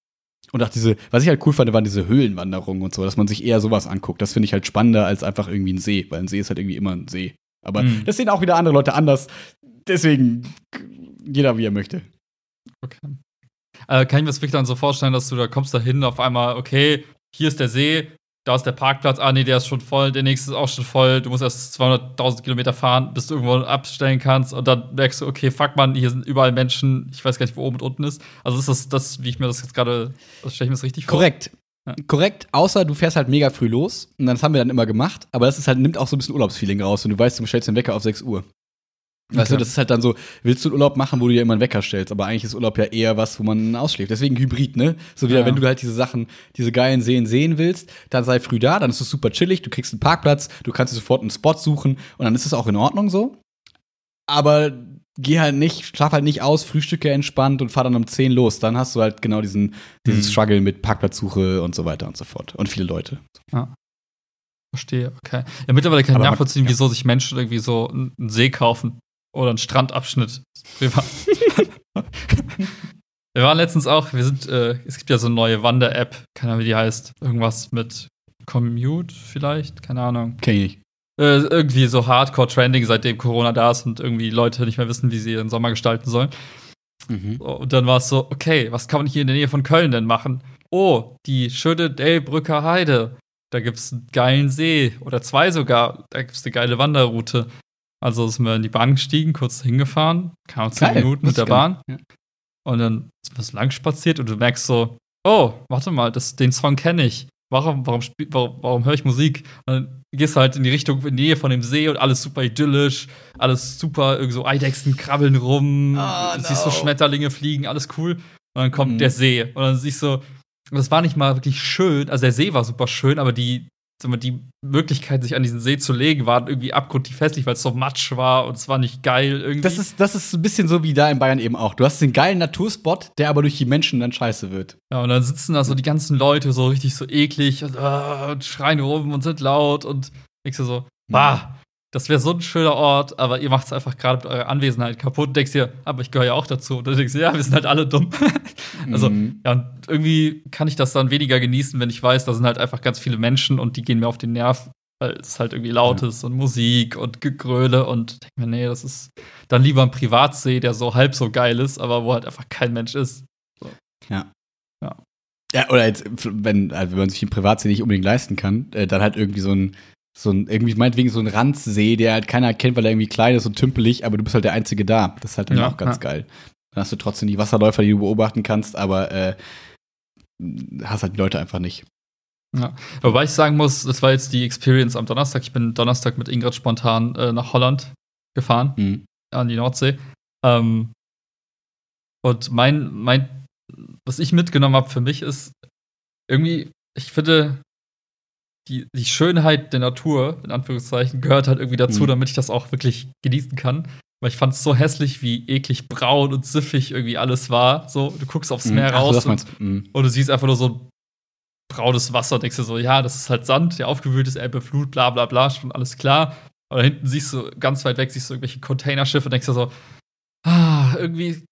Und auch diese, was ich halt cool fand, waren diese Höhlenwanderungen und so, dass man sich eher sowas anguckt. Das finde ich halt spannender als einfach irgendwie ein See, weil ein See ist halt irgendwie immer ein See. Aber Mhm. das sehen auch wieder andere Leute anders. Deswegen jeder wie er möchte. Okay. Äh, kann ich mir das wirklich dann so vorstellen, dass du da kommst da hin, auf einmal, okay, hier ist der See, da ist der Parkplatz, ah nee, der ist schon voll, der nächste ist auch schon voll, du musst erst 200.000 Kilometer fahren, bis du irgendwo abstellen kannst und dann merkst du, okay, fuck man, hier sind überall Menschen, ich weiß gar nicht, wo oben und unten ist. Also ist das, das wie ich mir das jetzt gerade, das stelle ich mir das richtig vor? Korrekt. Ja. Korrekt, außer du fährst halt mega früh los und das haben wir dann immer gemacht, aber das ist halt, nimmt auch so ein bisschen Urlaubsfeeling raus und du weißt, du stellst den Wecker auf 6 Uhr. Weißt du, Okay. das ist halt dann so, willst du einen Urlaub machen, wo du dir immer einen Wecker stellst, aber eigentlich ist Urlaub ja eher was, wo man ausschläft. Deswegen Hybrid, ne? So wieder, Ja. wenn du halt diese Sachen, diese geilen Seen sehen willst, dann sei früh da, dann ist es super chillig, du kriegst einen Parkplatz, du kannst dir sofort einen Spot suchen und dann ist es auch in Ordnung so. Aber geh halt nicht, schlaf halt nicht aus, frühstücke entspannt und fahr dann um 10 los. Dann hast du halt genau diesen, diesen Mhm. Struggle mit Parkplatzsuche und so weiter und so fort. Und viele Leute. Verstehe, okay. Ja, mittlerweile kann ich man- nachvollziehen, ja. wieso sich Menschen irgendwie so einen See kaufen oder einen Strandabschnitt. Wir waren, wir waren letztens auch, wir sind, äh, es gibt ja so eine neue Wander-App, keine Ahnung, wie die heißt. Irgendwas mit Commute vielleicht, keine Ahnung. Kenn ich. Äh, irgendwie so Hardcore-Trending, seitdem Corona da ist und irgendwie Leute nicht mehr wissen, wie sie ihren Sommer gestalten sollen. Mhm. Und dann war es so, okay, was kann man hier in der Nähe von Köln denn machen? Oh, die schöne Delbrücker Heide. Da gibt es einen geilen See oder zwei sogar. Da gibt es eine geile Wanderroute. Also sind wir in die Bahn gestiegen, kurz hingefahren, kam zehn Minuten mit der Bahn. nicht. Und dann sind wir so lang spaziert und du merkst so, oh, warte mal, das, den Song kenne ich. warum, warum, warum, warum höre ich Musik? Und dann gehst du halt in die Richtung, in die Nähe von dem See und alles super idyllisch, alles super, irgendwie so Eidechsen krabbeln rum, Oh, no. siehst so Schmetterlinge fliegen, alles cool. Und dann kommt Mhm. der See. Und dann siehst du, das war nicht mal wirklich schön, also der See war super schön, aber die, die Möglichkeit, sich an diesen See zu legen, war irgendwie abgrundtief hässlich, weil es so matsch war und es war nicht geil irgendwie. Das ist, das ist ein bisschen so wie da in Bayern eben auch. Du hast den geilen Naturspot, der aber durch die Menschen dann scheiße wird. Ja, und dann sitzen da so die ganzen Leute so richtig so eklig und, äh, und schreien rum und sind laut und du so, bah, das wäre so ein schöner Ort, aber ihr macht es einfach gerade mit eurer Anwesenheit kaputt und denkst dir, aber ich gehöre ja auch dazu. Und dann denkst du, ja, wir sind halt alle dumm. also, Mhm. ja, und irgendwie kann ich das dann weniger genießen, wenn ich weiß, da sind halt einfach ganz viele Menschen und die gehen mir auf den Nerv, weil es halt irgendwie laut Ja. ist und Musik und Gegröle und denk mir, nee, das ist dann lieber ein Privatsee, der so halb so geil ist, aber wo halt einfach kein Mensch ist. Ja, oder jetzt, wenn, also wenn man sich den Privatsee nicht unbedingt leisten kann, äh, dann halt irgendwie so ein, so ein, irgendwie meinetwegen so ein Randsee, der halt keiner kennt, weil er irgendwie klein ist und tümpelig, aber du bist halt der Einzige da. Das ist halt dann Ja, auch ganz ja. geil. Dann hast du trotzdem die Wasserläufer, die du beobachten kannst, aber äh, hast halt die Leute einfach nicht. Wobei ich sagen muss, das war jetzt die Experience am Donnerstag. Ich bin Donnerstag mit Ingrid spontan äh, nach Holland gefahren, Mhm. an die Nordsee. Ähm, und mein, mein, was ich mitgenommen habe für mich ist, irgendwie, ich finde, die, die Schönheit der Natur, in Anführungszeichen, gehört halt irgendwie dazu, Mhm. damit ich das auch wirklich genießen kann. Weil ich fand es so hässlich, wie eklig braun und siffig irgendwie alles war. So, du guckst aufs Mhm. Meer Ach so, raus das und. Mhm. und du siehst einfach nur so braunes Wasser und denkst dir so, ja, das ist halt Sand, der aufgewühlt ist, Elbe, Flut, bla bla bla, schon alles klar. Und da hinten siehst du, ganz weit weg, siehst du irgendwelche Containerschiffe und denkst dir so, ah, irgendwie,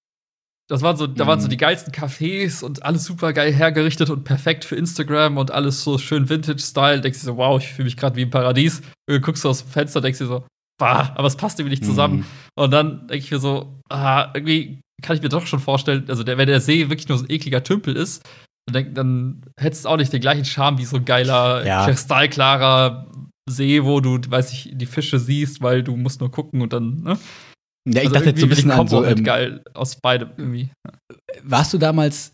das waren so, da waren so Mhm. die geilsten Cafés und alles super geil hergerichtet und perfekt für Instagram und alles so schön Vintage-Style. Denkst dir so, wow, ich fühle mich gerade wie im Paradies. Und du guckst aus dem Fenster, denkst dir so, bah, aber es passt irgendwie nicht zusammen. Mhm. Und dann denke ich mir so, ah, irgendwie kann ich mir doch schon vorstellen, also der, wenn der See wirklich nur so ein ekliger Tümpel ist, dann, dann hättest du auch nicht den gleichen Charme wie so ein geiler, Ja. kristallklarer See, wo du, weiß ich, die Fische siehst, weil du musst nur gucken und dann, ne? Ja, ich Also dachte jetzt so ein bisschen an so, halt ähm, geil aus beidem irgendwie. warst du damals,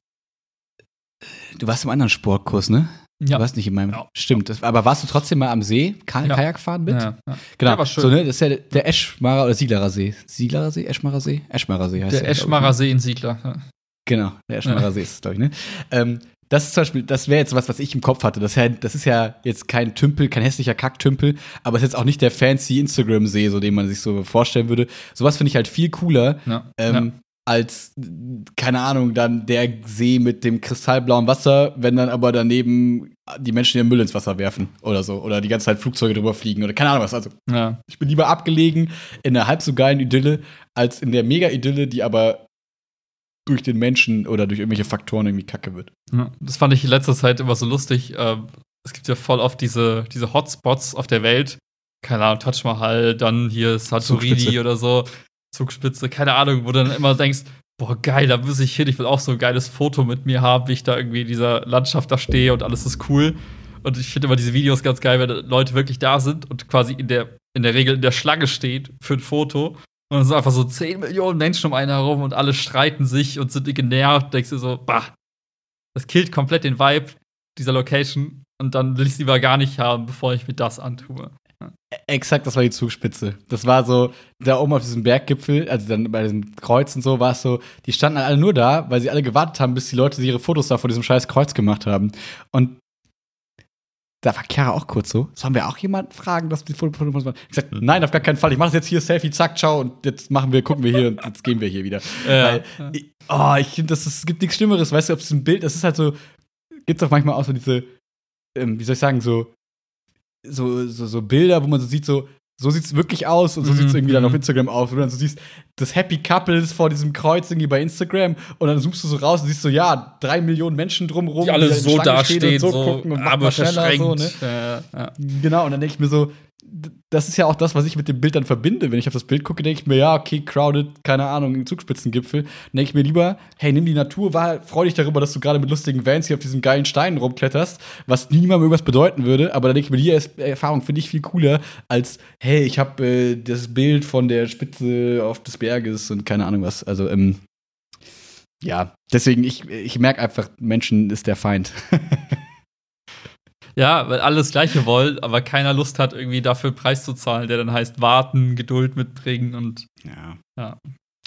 du warst im anderen Sportkurs, ne? Ja. Du warst nicht in meinem, Ja. stimmt. Das, aber warst du trotzdem mal am See, Ka Ja. Kajak fahren mit? Ja, ja. Genau, Der war schön. so, ne? Das ist ja der- der Eschmarer oder Sieglerer See. Sieglerer See? Eschmarer See? Eschmarer See heißt Der glaub ich, ne? Eschmarer See in Siegler. Ja. Genau, der Eschmarer See ist es, glaube ich, ne? Ähm, das ist zum Beispiel, das wäre jetzt was, was ich im Kopf hatte. Das, ist ja- das ist ja jetzt kein Tümpel, kein hässlicher Kacktümpel, aber es ist jetzt auch nicht der fancy Instagram-See, so den man sich so vorstellen würde. Sowas finde ich halt viel cooler, Ja. ähm, als, keine Ahnung, dann der See mit dem kristallblauen Wasser, wenn dann aber daneben die Menschen ihren Müll ins Wasser werfen oder so. Oder die ganze Zeit Flugzeuge drüber fliegen oder keine Ahnung was. Also ja. ja. ich bin lieber abgelegen in einer halb so geilen Idylle, als in der Mega-Idylle, die aber durch den Menschen oder durch irgendwelche Faktoren irgendwie kacke wird. Ja, das fand ich in letzter Zeit immer so lustig. Ähm, es gibt ja voll oft diese, diese Hotspots auf der Welt. Keine Ahnung, Taj Mahal, dann hier Santorini oder so. Zugspitze, keine Ahnung, wo du dann immer denkst, boah, geil, da muss ich hin, ich will auch so ein geiles Foto mit mir haben, wie ich da irgendwie in dieser Landschaft da stehe und alles ist cool. Und ich finde immer diese Videos ganz geil, wenn Leute wirklich da sind und quasi in der, in der Regel in der Schlange steht für ein Foto. Und es sind einfach so 10 Millionen Menschen um einen herum und alle streiten sich und sind genervt. Denkst du so, bah, das killt komplett den Vibe dieser Location und dann will ich es lieber gar nicht haben, bevor ich mir das antue. Exakt, das war die Zugspitze. Das war so, da oben auf diesem Berggipfel, also dann bei diesem Kreuz und so, war es so, die standen alle nur da, weil sie alle gewartet haben, bis die Leute ihre Fotos da vor diesem scheiß Kreuz gemacht haben. Und da war Chiara auch kurz so. Sollen wir auch jemanden fragen, dass die Fotos machen? Ich gesagt, nein, auf gar keinen Fall. Ich mache das jetzt hier Selfie, zack, ciao und jetzt machen wir, gucken wir hier und jetzt gehen wir hier wieder. Ja. Weil, ich, oh, ich finde, das es gibt nichts Schlimmeres, weißt du, auf diesem Bild, das ist halt so, gibt es auch manchmal auch so diese, ähm, wie soll ich sagen, so, so, so, so Bilder, wo man so sieht, so, so sieht es wirklich aus und so Mhm, sieht es irgendwie dann mhm. auf Instagram aus, wo du dann so siehst, das Happy Couples vor diesem Kreuz irgendwie bei Instagram und dann zoomst du so raus und siehst so, ja, drei Millionen Menschen drumherum, die alle da in so dastehen, stehen so, und so, gucken und mal schneller, so, ne? verschränkt. Ja, ja. Genau, und dann denke ich mir so, das ist ja auch das, was ich mit dem Bild dann verbinde. Wenn ich auf das Bild gucke, denke ich mir, ja, okay, crowded, keine Ahnung, Zugspitzengipfel. Dann denke ich mir lieber, hey, nimm die Natur wahr, freu dich darüber, dass du gerade mit lustigen Vans hier auf diesen geilen Steinen rumkletterst, was niemandem irgendwas bedeuten würde. Aber dann denke ich mir, die Erfahrung finde ich viel cooler, als, hey, ich habe äh, das Bild von der Spitze auf des Berges und keine Ahnung was. Also, ähm, ja, deswegen, ich, ich merke einfach, Menschen ist der Feind. Ja, weil alle das Gleiche wollen, aber keiner Lust hat, irgendwie dafür Preis zu zahlen, der dann heißt warten, Geduld mitbringen und. Ja. Ja.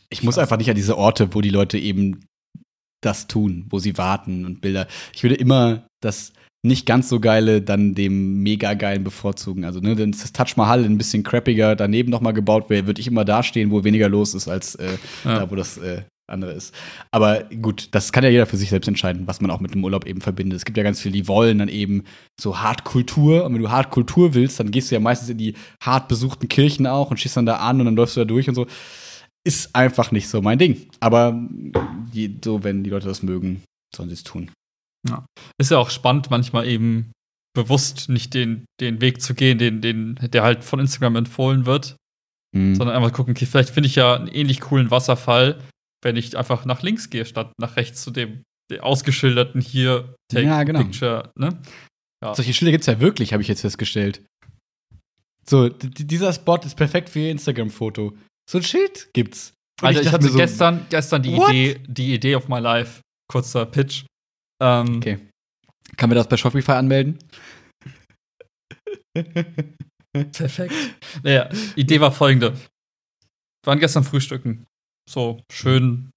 Ich muss einfach nicht an diese Orte, wo die Leute eben das tun, wo sie warten und Bilder. Ich würde immer das nicht ganz so geile dann dem mega geilen bevorzugen. Also, ne, ist das Taj Mahal ein bisschen crappiger daneben nochmal gebaut wäre, würde ich immer da stehen, wo weniger los ist, als äh, Ja. da, wo das äh, andere ist. Aber gut, das kann ja jeder für sich selbst entscheiden, was man auch mit dem Urlaub eben verbindet. Es gibt ja ganz viele, die wollen dann eben so Hartkultur. Und wenn du Hartkultur willst, dann gehst du ja meistens in die hart besuchten Kirchen auch und schießt dann da an und dann läufst du da durch und so. Ist einfach nicht so mein Ding. Aber die, so, wenn die Leute das mögen, sollen sie es tun. Ist ja auch spannend, manchmal eben bewusst nicht den, den Weg zu gehen, den, den, der halt von Instagram empfohlen wird, Mhm. sondern einfach gucken, okay, vielleicht finde ich ja einen ähnlich coolen Wasserfall, wenn ich einfach nach links gehe, statt nach rechts zu dem, ausgeschilderten hier Take Ja, genau. Picture, ne? Solche Schilder gibt es ja wirklich, habe ich jetzt festgestellt. So, dieser Spot ist perfekt für ihr Instagram-Foto. So ein Schild gibt's. Und Also ich, dachte hatte mir so, gestern, gestern die What? Idee, die Idee of my life. Kurzer Pitch. Ähm, Okay. Kann man das bei Shopify anmelden? Perfekt. Naja, Idee war folgende. Wir waren gestern frühstücken. So schön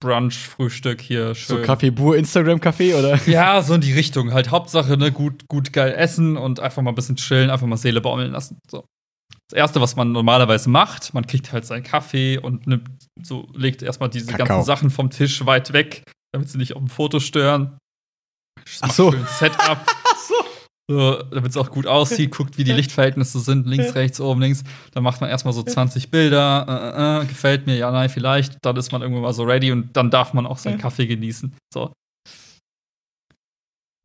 Brunch-Frühstück hier. So Schön. Kaffee Bur Instagram-Café oder? Ja, so in die Richtung. Halt Hauptsache, ne, gut, gut geil essen und einfach mal ein bisschen chillen, einfach mal Seele baumeln lassen. So. Das erste, was man normalerweise macht, man kriegt halt seinen Kaffee und nimmt, so legt erstmal diese Kakao. ganzen Sachen vom Tisch weit weg, damit sie nicht auf dem Foto stören. Ach so. Setup. So, damit es auch gut aussieht, guckt, wie die Lichtverhältnisse sind, links, rechts, oben, links. Dann macht man erstmal so 20 Bilder, äh, äh, äh, gefällt mir, ja, nein, vielleicht. Dann ist man irgendwann mal so ready und dann darf man auch seinen Kaffee genießen. So.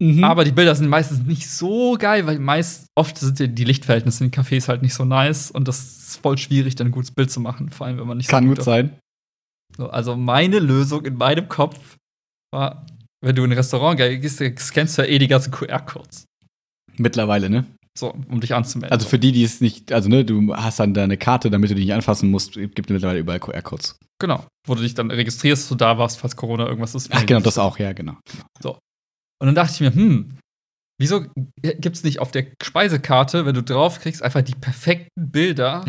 Mhm. Aber die Bilder sind meistens nicht so geil, weil meist, oft sind ja die Lichtverhältnisse in den Cafés halt nicht so nice und das ist voll schwierig, dann ein gutes Bild zu machen, vor allem wenn man nicht kann so gut sein. So, also meine Lösung in meinem Kopf war, wenn du in ein Restaurant gehst, scannst du ja eh die ganzen QR-Codes. Mittlerweile, ne? So, um dich anzumelden. Also für die, die es nicht, also ne, du hast dann deine Karte, damit du die nicht anfassen musst, gibt es mittlerweile überall QR-Codes. Genau. Wo du dich dann registrierst, du da warst, falls Corona irgendwas ist. Ach genau, das auch, ja, genau. Und dann dachte ich mir, hm, wieso gibt's nicht auf der Speisekarte, wenn du draufkriegst, einfach die perfekten Bilder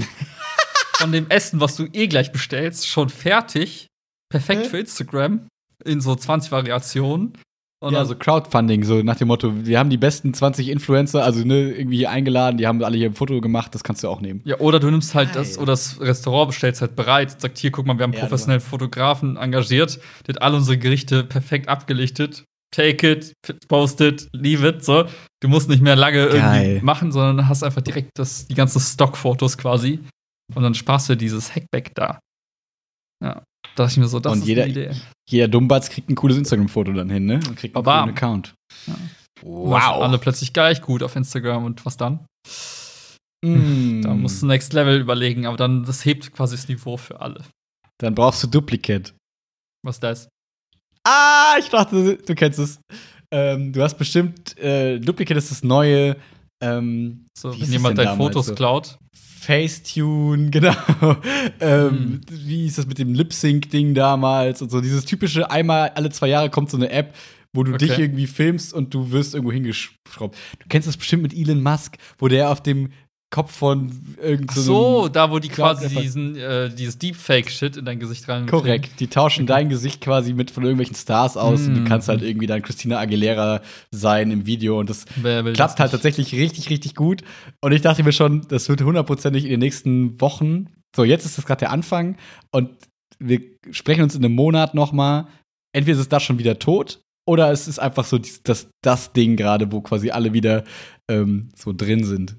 von dem Essen, was du eh gleich bestellst, schon fertig, perfekt für Instagram, in so 20 Variationen. Und ja, dann, so Crowdfunding, so nach dem Motto, wir haben die besten 20 Influencer, also ne, irgendwie hier eingeladen, die haben alle hier ein Foto gemacht, das kannst du auch nehmen. ja, oder du nimmst halt das, Geil. oder das Restaurant bestellst halt bereit, sagt hier, guck mal, wir haben Ja, professionellen Fotografen engagiert, der hat alle unsere Gerichte perfekt abgelichtet. Take it, post it, leave it, so. Du musst nicht mehr lange Geil. irgendwie machen, sondern hast einfach direkt das, die ganzen Stockfotos quasi. Und dann sparst du dieses Hackback da. Ja. Da dachte ich mir so, das Und ist jeder- eine Idee. Jeder Dummbatz kriegt ein cooles Instagram-Foto dann hin, ne? Und kriegt einen Bam. coolen Account. Ja. Wow. Alle plötzlich gleich gut auf Instagram und was dann? Mm. Da musst du Next Level überlegen, aber dann, das hebt quasi das Niveau für alle. Dann brauchst du Duplicate. Was das? Ah, ich dachte, du kennst es. Ähm, du hast bestimmt, äh, Duplicate ist das neue ähm, So, Wie wenn ist jemand deine Fotos so? klaut. Facetune, genau. ähm, Hm. Wie ist das mit dem Lip-Sync-Ding damals und so? Dieses typische, einmal alle zwei Jahre kommt so eine App, wo du Okay. dich irgendwie filmst und du wirst irgendwo hingeschraubt. Du kennst das bestimmt mit Elon Musk, wo der auf dem Kopf von Ach irgendeinem so, da wo die quasi diesen, äh, dieses Deepfake-Shit in dein Gesicht rein. Korrekt. Die tauschen dein Gesicht quasi mit von irgendwelchen Stars aus und du Mm. kannst halt irgendwie dann Christina Aguilera sein im Video und das klappt das halt tatsächlich richtig, richtig gut. Und ich dachte mir schon, das wird hundertprozentig in den nächsten Wochen. So, jetzt ist das gerade der Anfang und wir sprechen uns in einem Monat noch mal. Entweder ist es das schon wieder tot oder es ist einfach so das, das Ding gerade, wo quasi alle wieder ähm, so drin sind.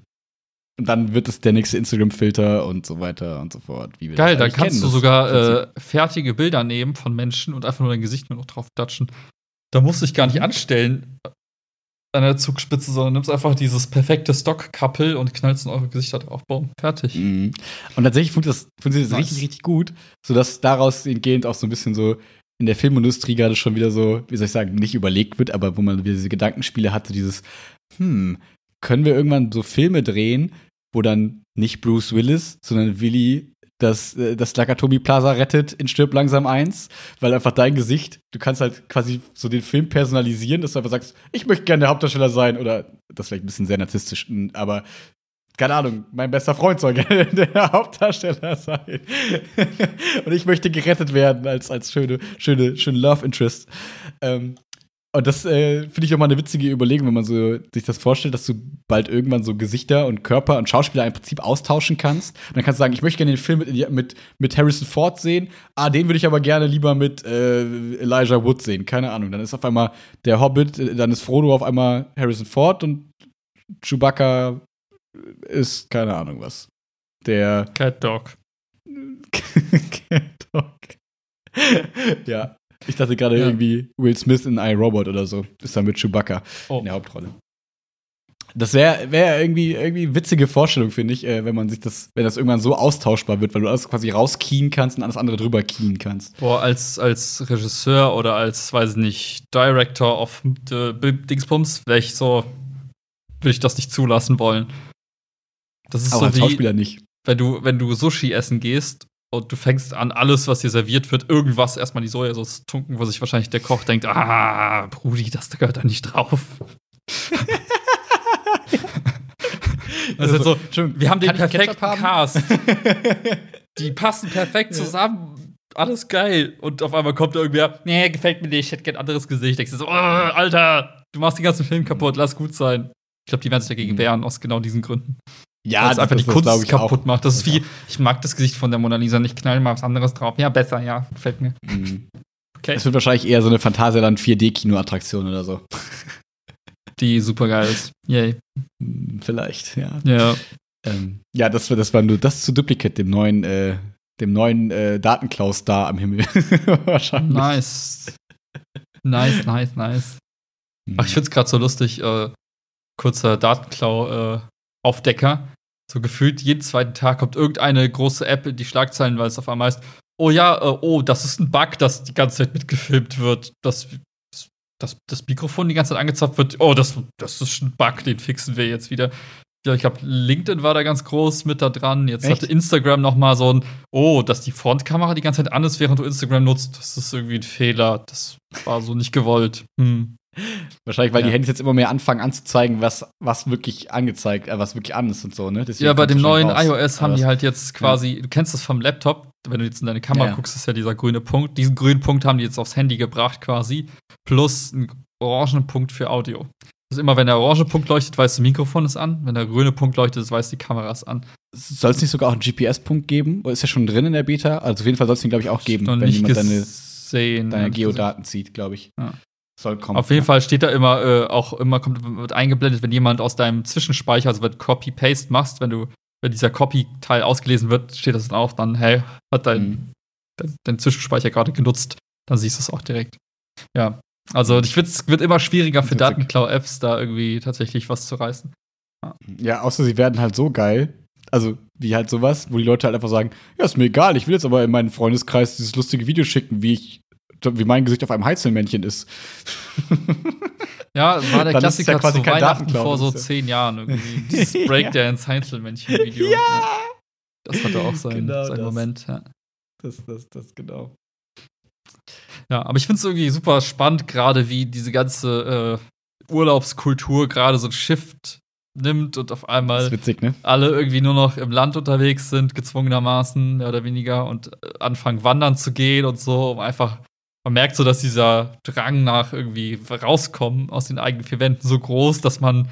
Und dann wird es der nächste Instagram-Filter und so weiter und so fort. Wie wir Geil, dann kannst kennen, du sogar äh, fertige Bilder nehmen von Menschen und einfach nur dein Gesicht nur noch drauf datschen. Da musst du dich gar nicht anstellen an der Zugspitze, sondern nimmst einfach dieses perfekte Stock-Couple und knallst in eure Gesichter drauf. Boom, fertig. Mhm. Und tatsächlich funktioniert das, funktioniert das Nice. richtig, richtig gut, sodass daraus entgehend auch so ein bisschen so in der Filmindustrie gerade schon wieder so, wie soll ich sagen, nicht überlegt wird, aber wo man wieder diese Gedankenspiele hatte, dieses, hm, können wir irgendwann so Filme drehen, wo dann nicht Bruce Willis, sondern Willy das, äh, das Nakatomi Plaza rettet in Stirb langsam eins, weil einfach dein Gesicht, du kannst halt quasi so den Film personalisieren, dass du einfach sagst, ich möchte gerne der Hauptdarsteller sein oder das ist vielleicht ein bisschen sehr narzisstisch, aber keine Ahnung, mein bester Freund soll gerne der Hauptdarsteller sein. und ich möchte gerettet werden als, als schöne, schöne, schöne Love Interest. Ähm, und das äh, finde ich auch mal eine witzige Überlegung, wenn man so sich das vorstellt, dass du bald irgendwann so Gesichter und Körper und Schauspieler im Prinzip austauschen kannst. Und dann kannst du sagen, ich möchte gerne den Film mit, mit, mit Harrison Ford sehen. Ah, den würde ich aber gerne lieber mit äh, Elijah Wood sehen. Keine Ahnung. Dann ist auf einmal der Hobbit, dann ist Frodo auf einmal Harrison Ford und Chewbacca ist keine Ahnung was. Der Cat Dog. Cat Dog. ja. Ich dachte gerade ja. irgendwie Will Smith in iRobot oder so. Ist da mit Chewbacca oh. in der Hauptrolle. Das wäre wär irgendwie irgendwie witzige Vorstellung, finde ich, äh, wenn man sich das, wenn das irgendwann so austauschbar wird, weil du alles quasi rauskien kannst und alles andere drüber kien kannst. Boah, als, als Regisseur oder als, weiß ich nicht, Director of the Dingsbums, wäre ich so, würde ich das nicht zulassen wollen. Das ist Auch so als wie, Schauspieler nicht. Wenn du, wenn du Sushi essen gehst und du fängst an, alles, was dir serviert wird, irgendwas erstmal die Sojasauce zu tunken, wo sich wahrscheinlich der Koch denkt, ah, Brudi, das gehört da nicht drauf. also, also so, wir haben den perfekten Cast. die passen perfekt zusammen. Alles geil. Und auf einmal kommt irgendwer, nee, gefällt mir nicht, ich hätte gern anderes Gesicht. Ich so, oh, Alter, du machst den ganzen Film kaputt, lass gut sein. Ich glaube, die werden sich dagegen mhm. wehren, aus genau diesen Gründen. Ja, das einfach die Kunst das, kaputt auch. macht. Das ist wie, ich mag das Gesicht von der Mona Lisa nicht, knall mal was anderes drauf. Ja, besser, ja, gefällt mir. Mhm. Okay. Es wird wahrscheinlich eher so eine Phantasialand 4D-Kino-Attraktion oder so. Die super geil ist. Yay. Hm, vielleicht, ja. Ja. Ähm, ja, das, das war nur das zu Duplicate, dem neuen, äh, dem neuen äh, Datenklau-Star am Himmel. wahrscheinlich. Nice. Nice, nice, nice. Ach, ich find's gerade so lustig, äh, kurzer Datenklau-Aufdecker. So gefühlt jeden zweiten Tag kommt irgendeine große App in die Schlagzeilen, weil es auf einmal heißt, oh ja, äh, oh, das ist ein Bug, das die ganze Zeit mitgefilmt wird, dass das, das Mikrofon die ganze Zeit angezapft wird. Oh, das, das ist ein Bug, den fixen wir jetzt wieder. Ja, ich glaube, LinkedIn war da ganz groß mit da dran. Jetzt Echt? hatte Instagram noch mal so ein, oh, dass die Frontkamera die ganze Zeit an ist, während du Instagram nutzt. Das ist irgendwie ein Fehler. Das war so nicht gewollt. Hm. Wahrscheinlich, weil ja. die Handys jetzt immer mehr anfangen anzuzeigen, was, was wirklich angezeigt, äh, was wirklich an ist und so, ne? Deswegen ja, bei dem neuen raus. iOS haben die halt jetzt quasi, ja. du kennst das vom Laptop, wenn du jetzt in deine Kamera ja. guckst, ist ja dieser grüne Punkt. Diesen grünen Punkt haben die jetzt aufs Handy gebracht quasi, plus einen orangenen Punkt für Audio. Also immer, wenn der orange Punkt leuchtet, weiß das Mikrofon ist an. Wenn der grüne Punkt leuchtet, weiß die Kamera ist an. Soll es nicht sogar auch einen GPS-Punkt geben? Oder ist der schon drin in der Beta? Also auf jeden Fall soll es den, glaube ich, auch geben, wenn jemand deine, deine Geodaten zieht, glaube ich. Ja. Soll kommen. Auf jeden Fall steht da immer, äh, auch immer kommt, wird eingeblendet, wenn jemand aus deinem Zwischenspeicher, also wenn Copy-Paste machst, wenn du, wenn dieser Copy-Teil ausgelesen wird, steht das dann auch dann, hey, hat dein, mhm. dein, dein, Zwischenspeicher gerade genutzt, dann siehst du es auch direkt. Ja. Also ich finde, es wird immer schwieriger für Datenklau-Apps, da irgendwie tatsächlich was zu reißen. Ja. ja, außer sie werden halt so geil, also wie halt sowas, wo die Leute halt einfach sagen, ja, ist mir egal, ich will jetzt aber in meinen Freundeskreis dieses lustige Video schicken, wie ich wie mein Gesicht auf einem Heizelmännchen ist. Ja, war der Dann Klassiker ja zu Weihnachten vor so zehn Jahren irgendwie. Dieses Breakdance Heinzelmännchen-Video. Ja. Das hatte auch seinen, genau seinen Moment, ja. Das, das, das, genau. Ja, aber ich finde es irgendwie super spannend, gerade wie diese ganze äh, Urlaubskultur gerade so ein Shift nimmt und auf einmal witzig, ne? alle irgendwie nur noch im Land unterwegs sind, gezwungenermaßen, mehr oder weniger, und äh, anfangen wandern zu gehen und so, um einfach man merkt so, dass dieser Drang nach irgendwie rauskommen aus den eigenen vier Wänden so groß, dass man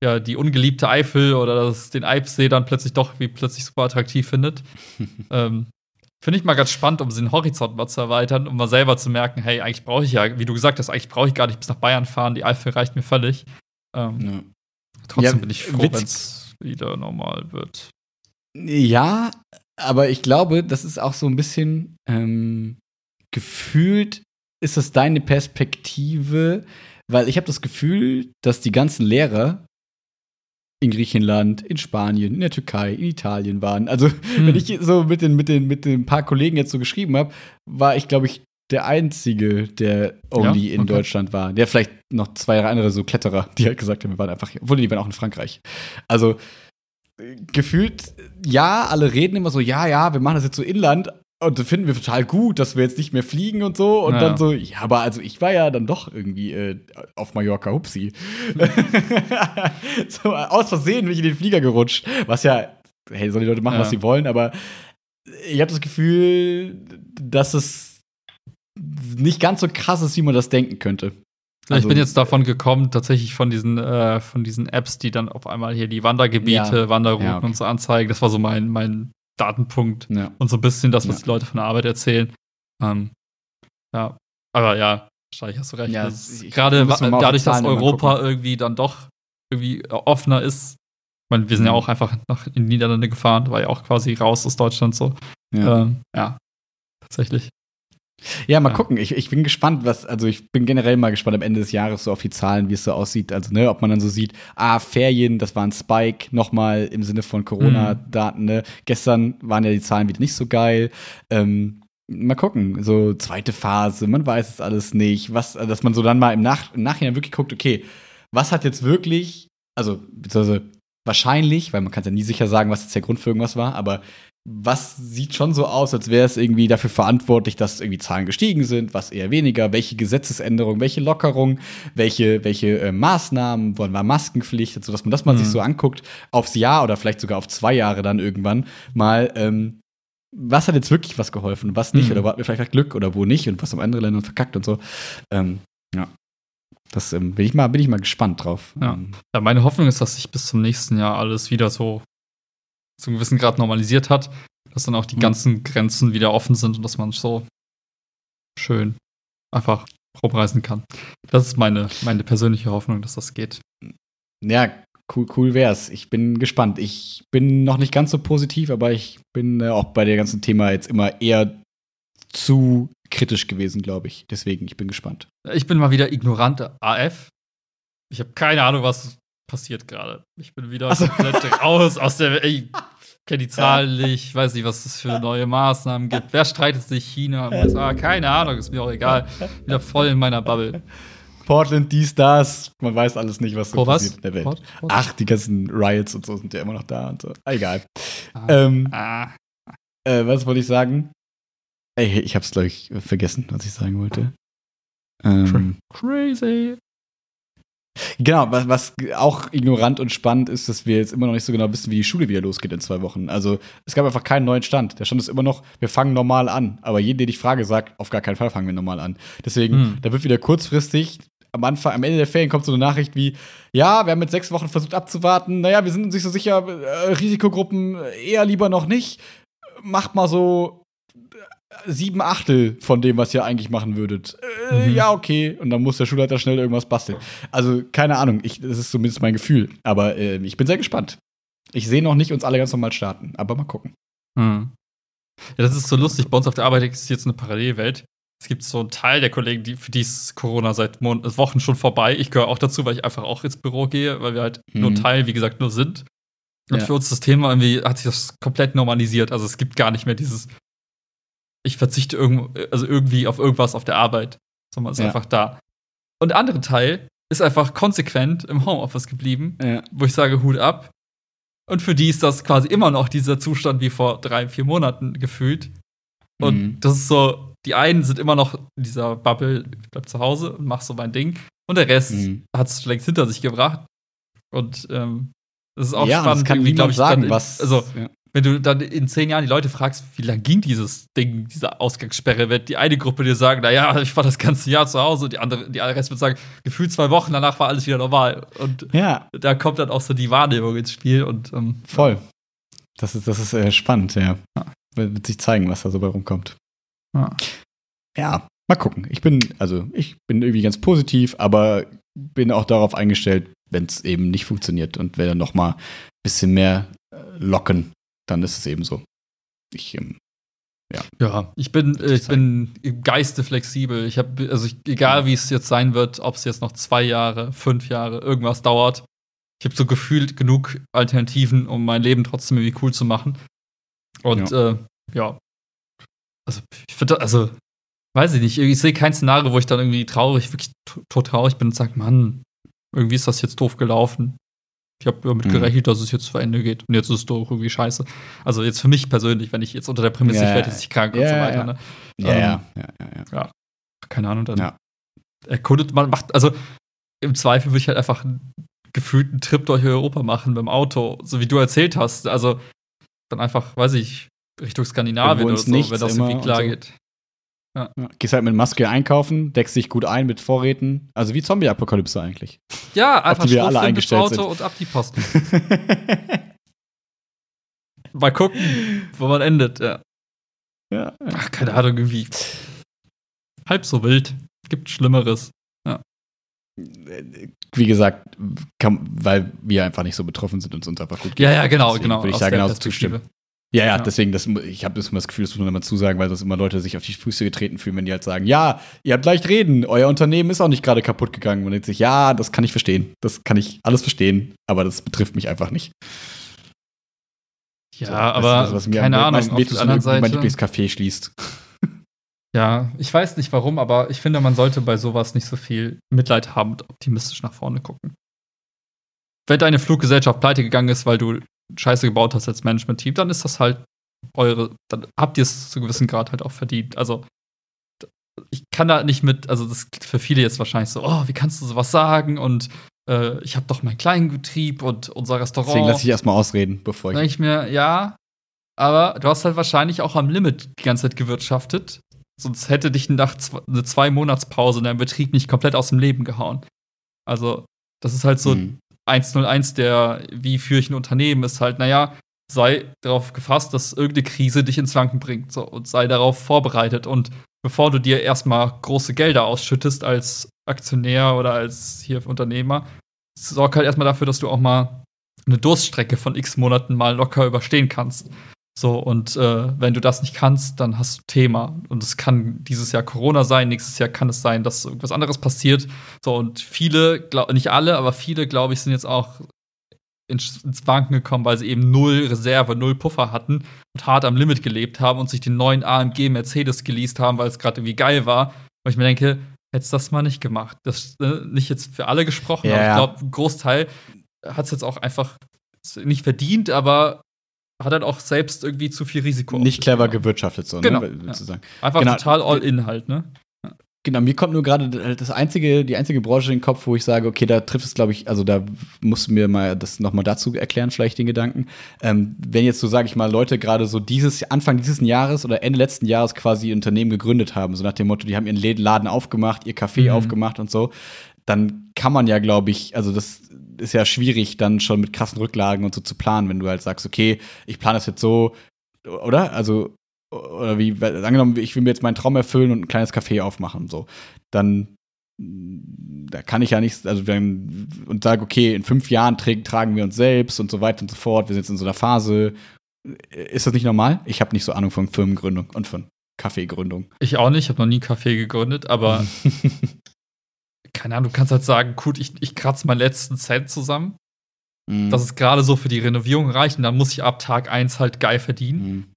ja die ungeliebte Eifel oder das, den Eibsee dann plötzlich doch wie plötzlich super attraktiv findet. ähm, Finde ich mal ganz spannend, um den Horizont mal zu erweitern, um mal selber zu merken, hey, eigentlich brauche ich ja, wie du gesagt hast, eigentlich brauche ich gar nicht bis nach Bayern fahren, die Eifel reicht mir völlig. Ähm, ja. Trotzdem ja, bin ich froh, wenn es wieder normal wird. Ja, aber ich glaube, das ist auch so ein bisschen ähm, gefühlt ist das deine Perspektive, weil ich habe das Gefühl, dass die ganzen Lehrer in Griechenland, in Spanien, in der Türkei, in Italien waren. Also, hm. wenn ich so mit den, mit den, mit den paar Kollegen jetzt so geschrieben habe, war ich, glaube ich, der Einzige, der only ja? in okay. Deutschland war. Der vielleicht noch zwei andere so Kletterer, die halt gesagt haben, wir waren einfach, obwohl die waren auch in Frankreich. Also, äh, gefühlt, ja, alle reden immer so, ja, ja, wir machen das jetzt so Inland. Und das finden wir total gut, dass wir jetzt nicht mehr fliegen und so. Und Ja. dann so, ja, aber also ich war ja dann doch irgendwie äh, auf Mallorca, hupsi. so, aus Versehen bin ich in den Flieger gerutscht. Was ja, hey, sollen die Leute machen, Ja. was sie wollen, aber ich habe das Gefühl, dass es nicht ganz so krass ist, wie man das denken könnte. Also- ich bin jetzt davon gekommen, tatsächlich von diesen, äh, von diesen Apps, die dann auf einmal hier die Wandergebiete, Ja. Wanderrouten Ja, okay. und so anzeigen. Das war so mein, mein Datenpunkt Ja. und so ein bisschen das, was Ja. die Leute von der Arbeit erzählen. Ähm, ja, aber ja, wahrscheinlich hast du recht. Ja, Gerade dadurch, dass Europa irgendwie dann doch irgendwie offener ist. Ich meine, wir sind ja Mhm. auch einfach nach in die Niederlande gefahren, war ja auch quasi raus aus Deutschland so. Ja. Ähm, ja tatsächlich. Ja, mal Ja. gucken. Ich, ich bin gespannt, was, also ich bin generell mal gespannt am Ende des Jahres so auf die Zahlen, wie es so aussieht. Also, ne, ob man dann so sieht, ah, Ferien, das war ein Spike, nochmal im Sinne von Corona-Daten, ne? Gestern waren ja die Zahlen wieder nicht so geil. Ähm, mal gucken, so zweite Phase, man weiß es alles nicht. Was, also, dass man so dann mal im, Nach im Nachhinein wirklich guckt, okay, was hat jetzt wirklich, also, beziehungsweise wahrscheinlich, weil man kann ja nie sicher sagen, was jetzt der Grund für irgendwas war, aber was sieht schon so aus, als wäre es irgendwie dafür verantwortlich, dass irgendwie Zahlen gestiegen sind, was eher weniger, welche Gesetzesänderungen, welche Lockerungen, welche, welche äh, Maßnahmen, wann war Maskenpflicht, so dass man das mal Mhm. sich so anguckt, aufs Jahr oder vielleicht sogar auf zwei Jahre dann irgendwann mal, ähm, was hat jetzt wirklich was geholfen und was nicht, Mhm. oder wo hatten wir vielleicht Glück oder wo nicht und was haben andere Länder verkackt und so. Ähm, ja. Das ähm, bin, ich mal, bin ich mal gespannt drauf. Ja. Ähm, Ja, meine Hoffnung ist, dass sich bis zum nächsten Jahr alles wieder so zu einem gewissen Grad normalisiert hat, dass dann auch die Mhm. ganzen Grenzen wieder offen sind und dass man so schön einfach rumreisen kann. Das ist meine, meine persönliche Hoffnung, dass das geht. Ja, cool, cool wär's. Ich bin gespannt. Ich bin noch nicht ganz so positiv, aber ich bin äh, auch bei dem ganzen Thema jetzt immer eher zu kritisch gewesen, glaube ich. Deswegen, ich bin gespannt. Ich bin mal wieder ignorant AF. Ich habe keine Ahnung, was passiert gerade. Ich bin wieder Ach so. komplett raus aus der. Ich kenne die Zahlen nicht, weiß nicht, was es für neue Maßnahmen gibt. Wer streitet sich? China, USA? Keine Ahnung, ist mir auch egal. Wieder voll in meiner Bubble. Portland, dies, das. Man weiß alles nicht, was so Oh, was? passiert in der Welt. Port- Port- Ach, die ganzen Riots und so sind ja immer noch da und so. Ah, Egal. Ah. Ähm, Ah. äh, was wollte ich sagen? Ey, ich hab's, glaube ich, vergessen, was ich sagen wollte. Ähm, Crazy. Genau, was, was auch ignorant und spannend ist, dass wir jetzt immer noch nicht so genau wissen, wie die Schule wieder losgeht in zwei Wochen. Also es gab einfach keinen neuen Stand. Der Stand ist immer noch, wir fangen normal an. Aber jeden, den ich frage, sagt, auf gar keinen Fall fangen wir normal an. Deswegen, Hm. da wird wieder kurzfristig, am Anfang, am Ende der Ferien kommt so eine Nachricht wie, ja, wir haben jetzt sechs Wochen versucht abzuwarten. Naja, wir sind uns nicht so sicher, äh, Risikogruppen eher lieber noch nicht. Macht mal so sieben Achtel von dem, was ihr eigentlich machen würdet. Äh, Mhm. Ja, okay. Und dann muss der Schulleiter schnell irgendwas basteln. Also, keine Ahnung. Ich, das ist zumindest mein Gefühl. Aber äh, ich bin sehr gespannt. Ich sehe noch nicht uns alle ganz normal starten. Aber mal gucken. Hm. Ja, das ist so lustig. Bei uns auf der Arbeit existiert jetzt eine Parallelwelt. Es gibt so einen Teil der Kollegen, die, für die ist Corona seit Mon Wochen schon vorbei. Ich gehöre auch dazu, weil ich einfach auch ins Büro gehe, weil wir halt nur Mhm. Teil, wie gesagt, nur sind. Und Ja. für uns das Thema irgendwie hat sich das komplett normalisiert. Also es gibt gar nicht mehr dieses, ich verzichte irgend, also irgendwie auf irgendwas auf der Arbeit, sondern ist Ja. einfach da. Und der andere Teil ist einfach konsequent im Homeoffice geblieben Ja. wo ich sage, Hut ab. Und für die ist das quasi immer noch dieser Zustand wie vor drei, vier Monaten gefühlt. Und Mhm. das ist so, die einen sind immer noch in dieser Bubble, ich bleib zu Hause und mach so mein Ding. Und der Rest Mhm. hat es längst hinter sich gebracht. Und ähm, das ist auch ja, spannend, das kann irgendwie, glaub niemand sagen, was. Also, ja. Wenn du dann in zehn Jahren die Leute fragst, wie lang ging dieses Ding, diese Ausgangssperre, wird die eine Gruppe dir sagen, naja, ich war das ganze Jahr zu Hause, und die andere, die andere Rest wird sagen, gefühlt zwei Wochen, danach war alles wieder normal. Und ja, da kommt dann auch so die Wahrnehmung ins Spiel und ähm, voll. Das ist, das ist äh, spannend, ja. Ja. Wird sich zeigen, was da so bei rumkommt. Ja. Ja, mal gucken. Ich bin, also, ich bin irgendwie ganz positiv, aber bin auch darauf eingestellt, wenn es eben nicht funktioniert und wir dann noch mal ein bisschen mehr äh, locken, dann ist es eben so. Ich, ähm, ja, ich bin, äh, ich bin im Geiste flexibel. Ich habe, also ich, egal wie es jetzt sein wird, ob es jetzt noch zwei Jahre, fünf Jahre, irgendwas dauert, ich habe so gefühlt genug Alternativen, um mein Leben trotzdem irgendwie cool zu machen. Und ja, äh, ja. also ich finde, also weiß ich nicht, ich sehe kein Szenario, wo ich dann irgendwie traurig, wirklich tot traurig bin und sage, Mann, irgendwie ist das jetzt doof gelaufen. Ich habe damit Mhm. gerechnet, dass es jetzt zu Ende geht. Und jetzt ist es doch irgendwie scheiße. Also jetzt für mich persönlich, wenn ich jetzt unter der Prämisse, Ja, ich werde jetzt nicht krank und ja, so weiter. ja. Ne? Ja, Ähm, ja, ja, ja, ja. Keine Ahnung, dann Ja. erkundet man, macht, also im Zweifel würde ich halt einfach einen gefühlten Trip durch Europa machen mit dem Auto, so wie du erzählt hast. Also dann einfach, weiß ich, Richtung Skandinavien oder so, wenn das irgendwie und klar so. geht. Ja. Gehst halt mit Maske einkaufen, deckst dich gut ein mit Vorräten. Also wie Zombie-Apokalypse eigentlich. Ja, einfach die wir alle eingestellt Auto und ab die Post. Mal gucken, wo man endet, ja. ja. Ach, keine Ahnung, irgendwie. Halb so wild. Gibt Schlimmeres. Wie gesagt, kann, weil wir einfach nicht so betroffen sind und es uns einfach gut geht. Ja, ja, genau, Deswegen genau. Würde ich da genauso zustimmen. Ja, ja, deswegen, das, ich habe immer das Gefühl, das muss man immer zusagen, weil sonst immer Leute sich auf die Füße getreten fühlen, wenn die halt sagen, ja, ihr habt leicht reden, euer Unternehmen ist auch nicht gerade kaputt gegangen. Man denkt sich, ja, das kann ich verstehen. Das kann ich alles verstehen, aber das betrifft mich einfach nicht. Ja, So, aber das ist das, was mir keine Ahnung, auf der anderen irgendwie mein Seite. Lieblingscafé schließt. Ja, ich weiß nicht warum, aber ich finde, man sollte bei sowas nicht so viel Mitleid haben und optimistisch nach vorne gucken. Wenn deine Fluggesellschaft pleite gegangen ist, weil du Scheiße gebaut hast als Management-Team, dann ist das halt eure, dann habt ihr es zu gewissen Grad halt auch verdient. Also, ich kann da nicht mit, also das klingt für viele jetzt wahrscheinlich so, oh, wie kannst du sowas sagen? Und äh, ich habe doch meinen kleinen Betrieb und unser Restaurant. Deswegen lasse ich erstmal ausreden, bevor ich. ich mir, ja, aber du hast halt wahrscheinlich auch am Limit die ganze Zeit gewirtschaftet. Sonst hätte dich nach zwei, eine Zwei-Monats-Pause in deinem Betrieb nicht komplett aus dem Leben gehauen. Also, das ist halt so Hm. 101 der, wie führe ich ein Unternehmen, ist halt, naja, sei darauf gefasst, dass irgendeine Krise dich ins Wanken bringt. So, und sei darauf vorbereitet. Und bevor du dir erstmal große Gelder ausschüttest als Aktionär oder als hier Unternehmer, sorg halt erstmal dafür, dass du auch mal eine Durststrecke von x Monaten mal locker überstehen kannst. So, und äh, wenn du das nicht kannst, dann hast du Thema. Und es kann dieses Jahr Corona sein, nächstes Jahr kann es sein, dass irgendwas anderes passiert. So, und viele, glaub, nicht alle, aber viele, glaube ich, sind jetzt auch ins, Wanken gekommen, weil sie eben null Reserve, null Puffer hatten und hart am Limit gelebt haben und sich den neuen AMG Mercedes geleast haben, weil es gerade irgendwie geil war. Weil ich mir denke, hättest das mal nicht gemacht. Das äh, nicht jetzt für alle gesprochen, Ja, aber ich glaube, ein Großteil hat es jetzt auch einfach nicht verdient, aber hat halt auch selbst irgendwie zu viel Risiko. Nicht clever genommen. gewirtschaftet, so, Genau, ne? ja. Sozusagen. Einfach Genau. total all in halt, ne? Genau, mir kommt nur gerade das einzige, die einzige Branche in den Kopf, wo ich sage, okay, da trifft es, glaube ich, also da musst du mir mal das nochmal dazu erklären, vielleicht den Gedanken. Ähm, wenn jetzt so, sage ich mal, Leute gerade so dieses, Anfang dieses Jahres oder Ende letzten Jahres quasi ihr Unternehmen gegründet haben, so nach dem Motto, die haben ihren Laden aufgemacht, ihr Café Mhm. aufgemacht und so, dann kann man ja, glaube ich, also das ist ja schwierig, dann schon mit krassen Rücklagen und so zu planen, wenn du halt sagst, okay, ich plane das jetzt so, oder? Also, oder wie, angenommen, ich will mir jetzt meinen Traum erfüllen und ein kleines Café aufmachen, so, dann da kann ich ja nichts, also dann und sage, okay, in fünf Jahren tra tragen wir uns selbst und so weiter und so fort, wir sind jetzt in so einer Phase. Ist das nicht normal? Ich habe nicht so Ahnung von Firmengründung und von Kaffeegründung. Ich auch nicht, ich habe noch nie Kaffee gegründet, aber keine Ahnung, du kannst halt sagen, gut, ich, ich kratze meinen letzten Cent zusammen. Mhm. Das ist gerade so für die Renovierung reicht und dann muss ich ab Tag 1 halt geil verdienen. Mhm.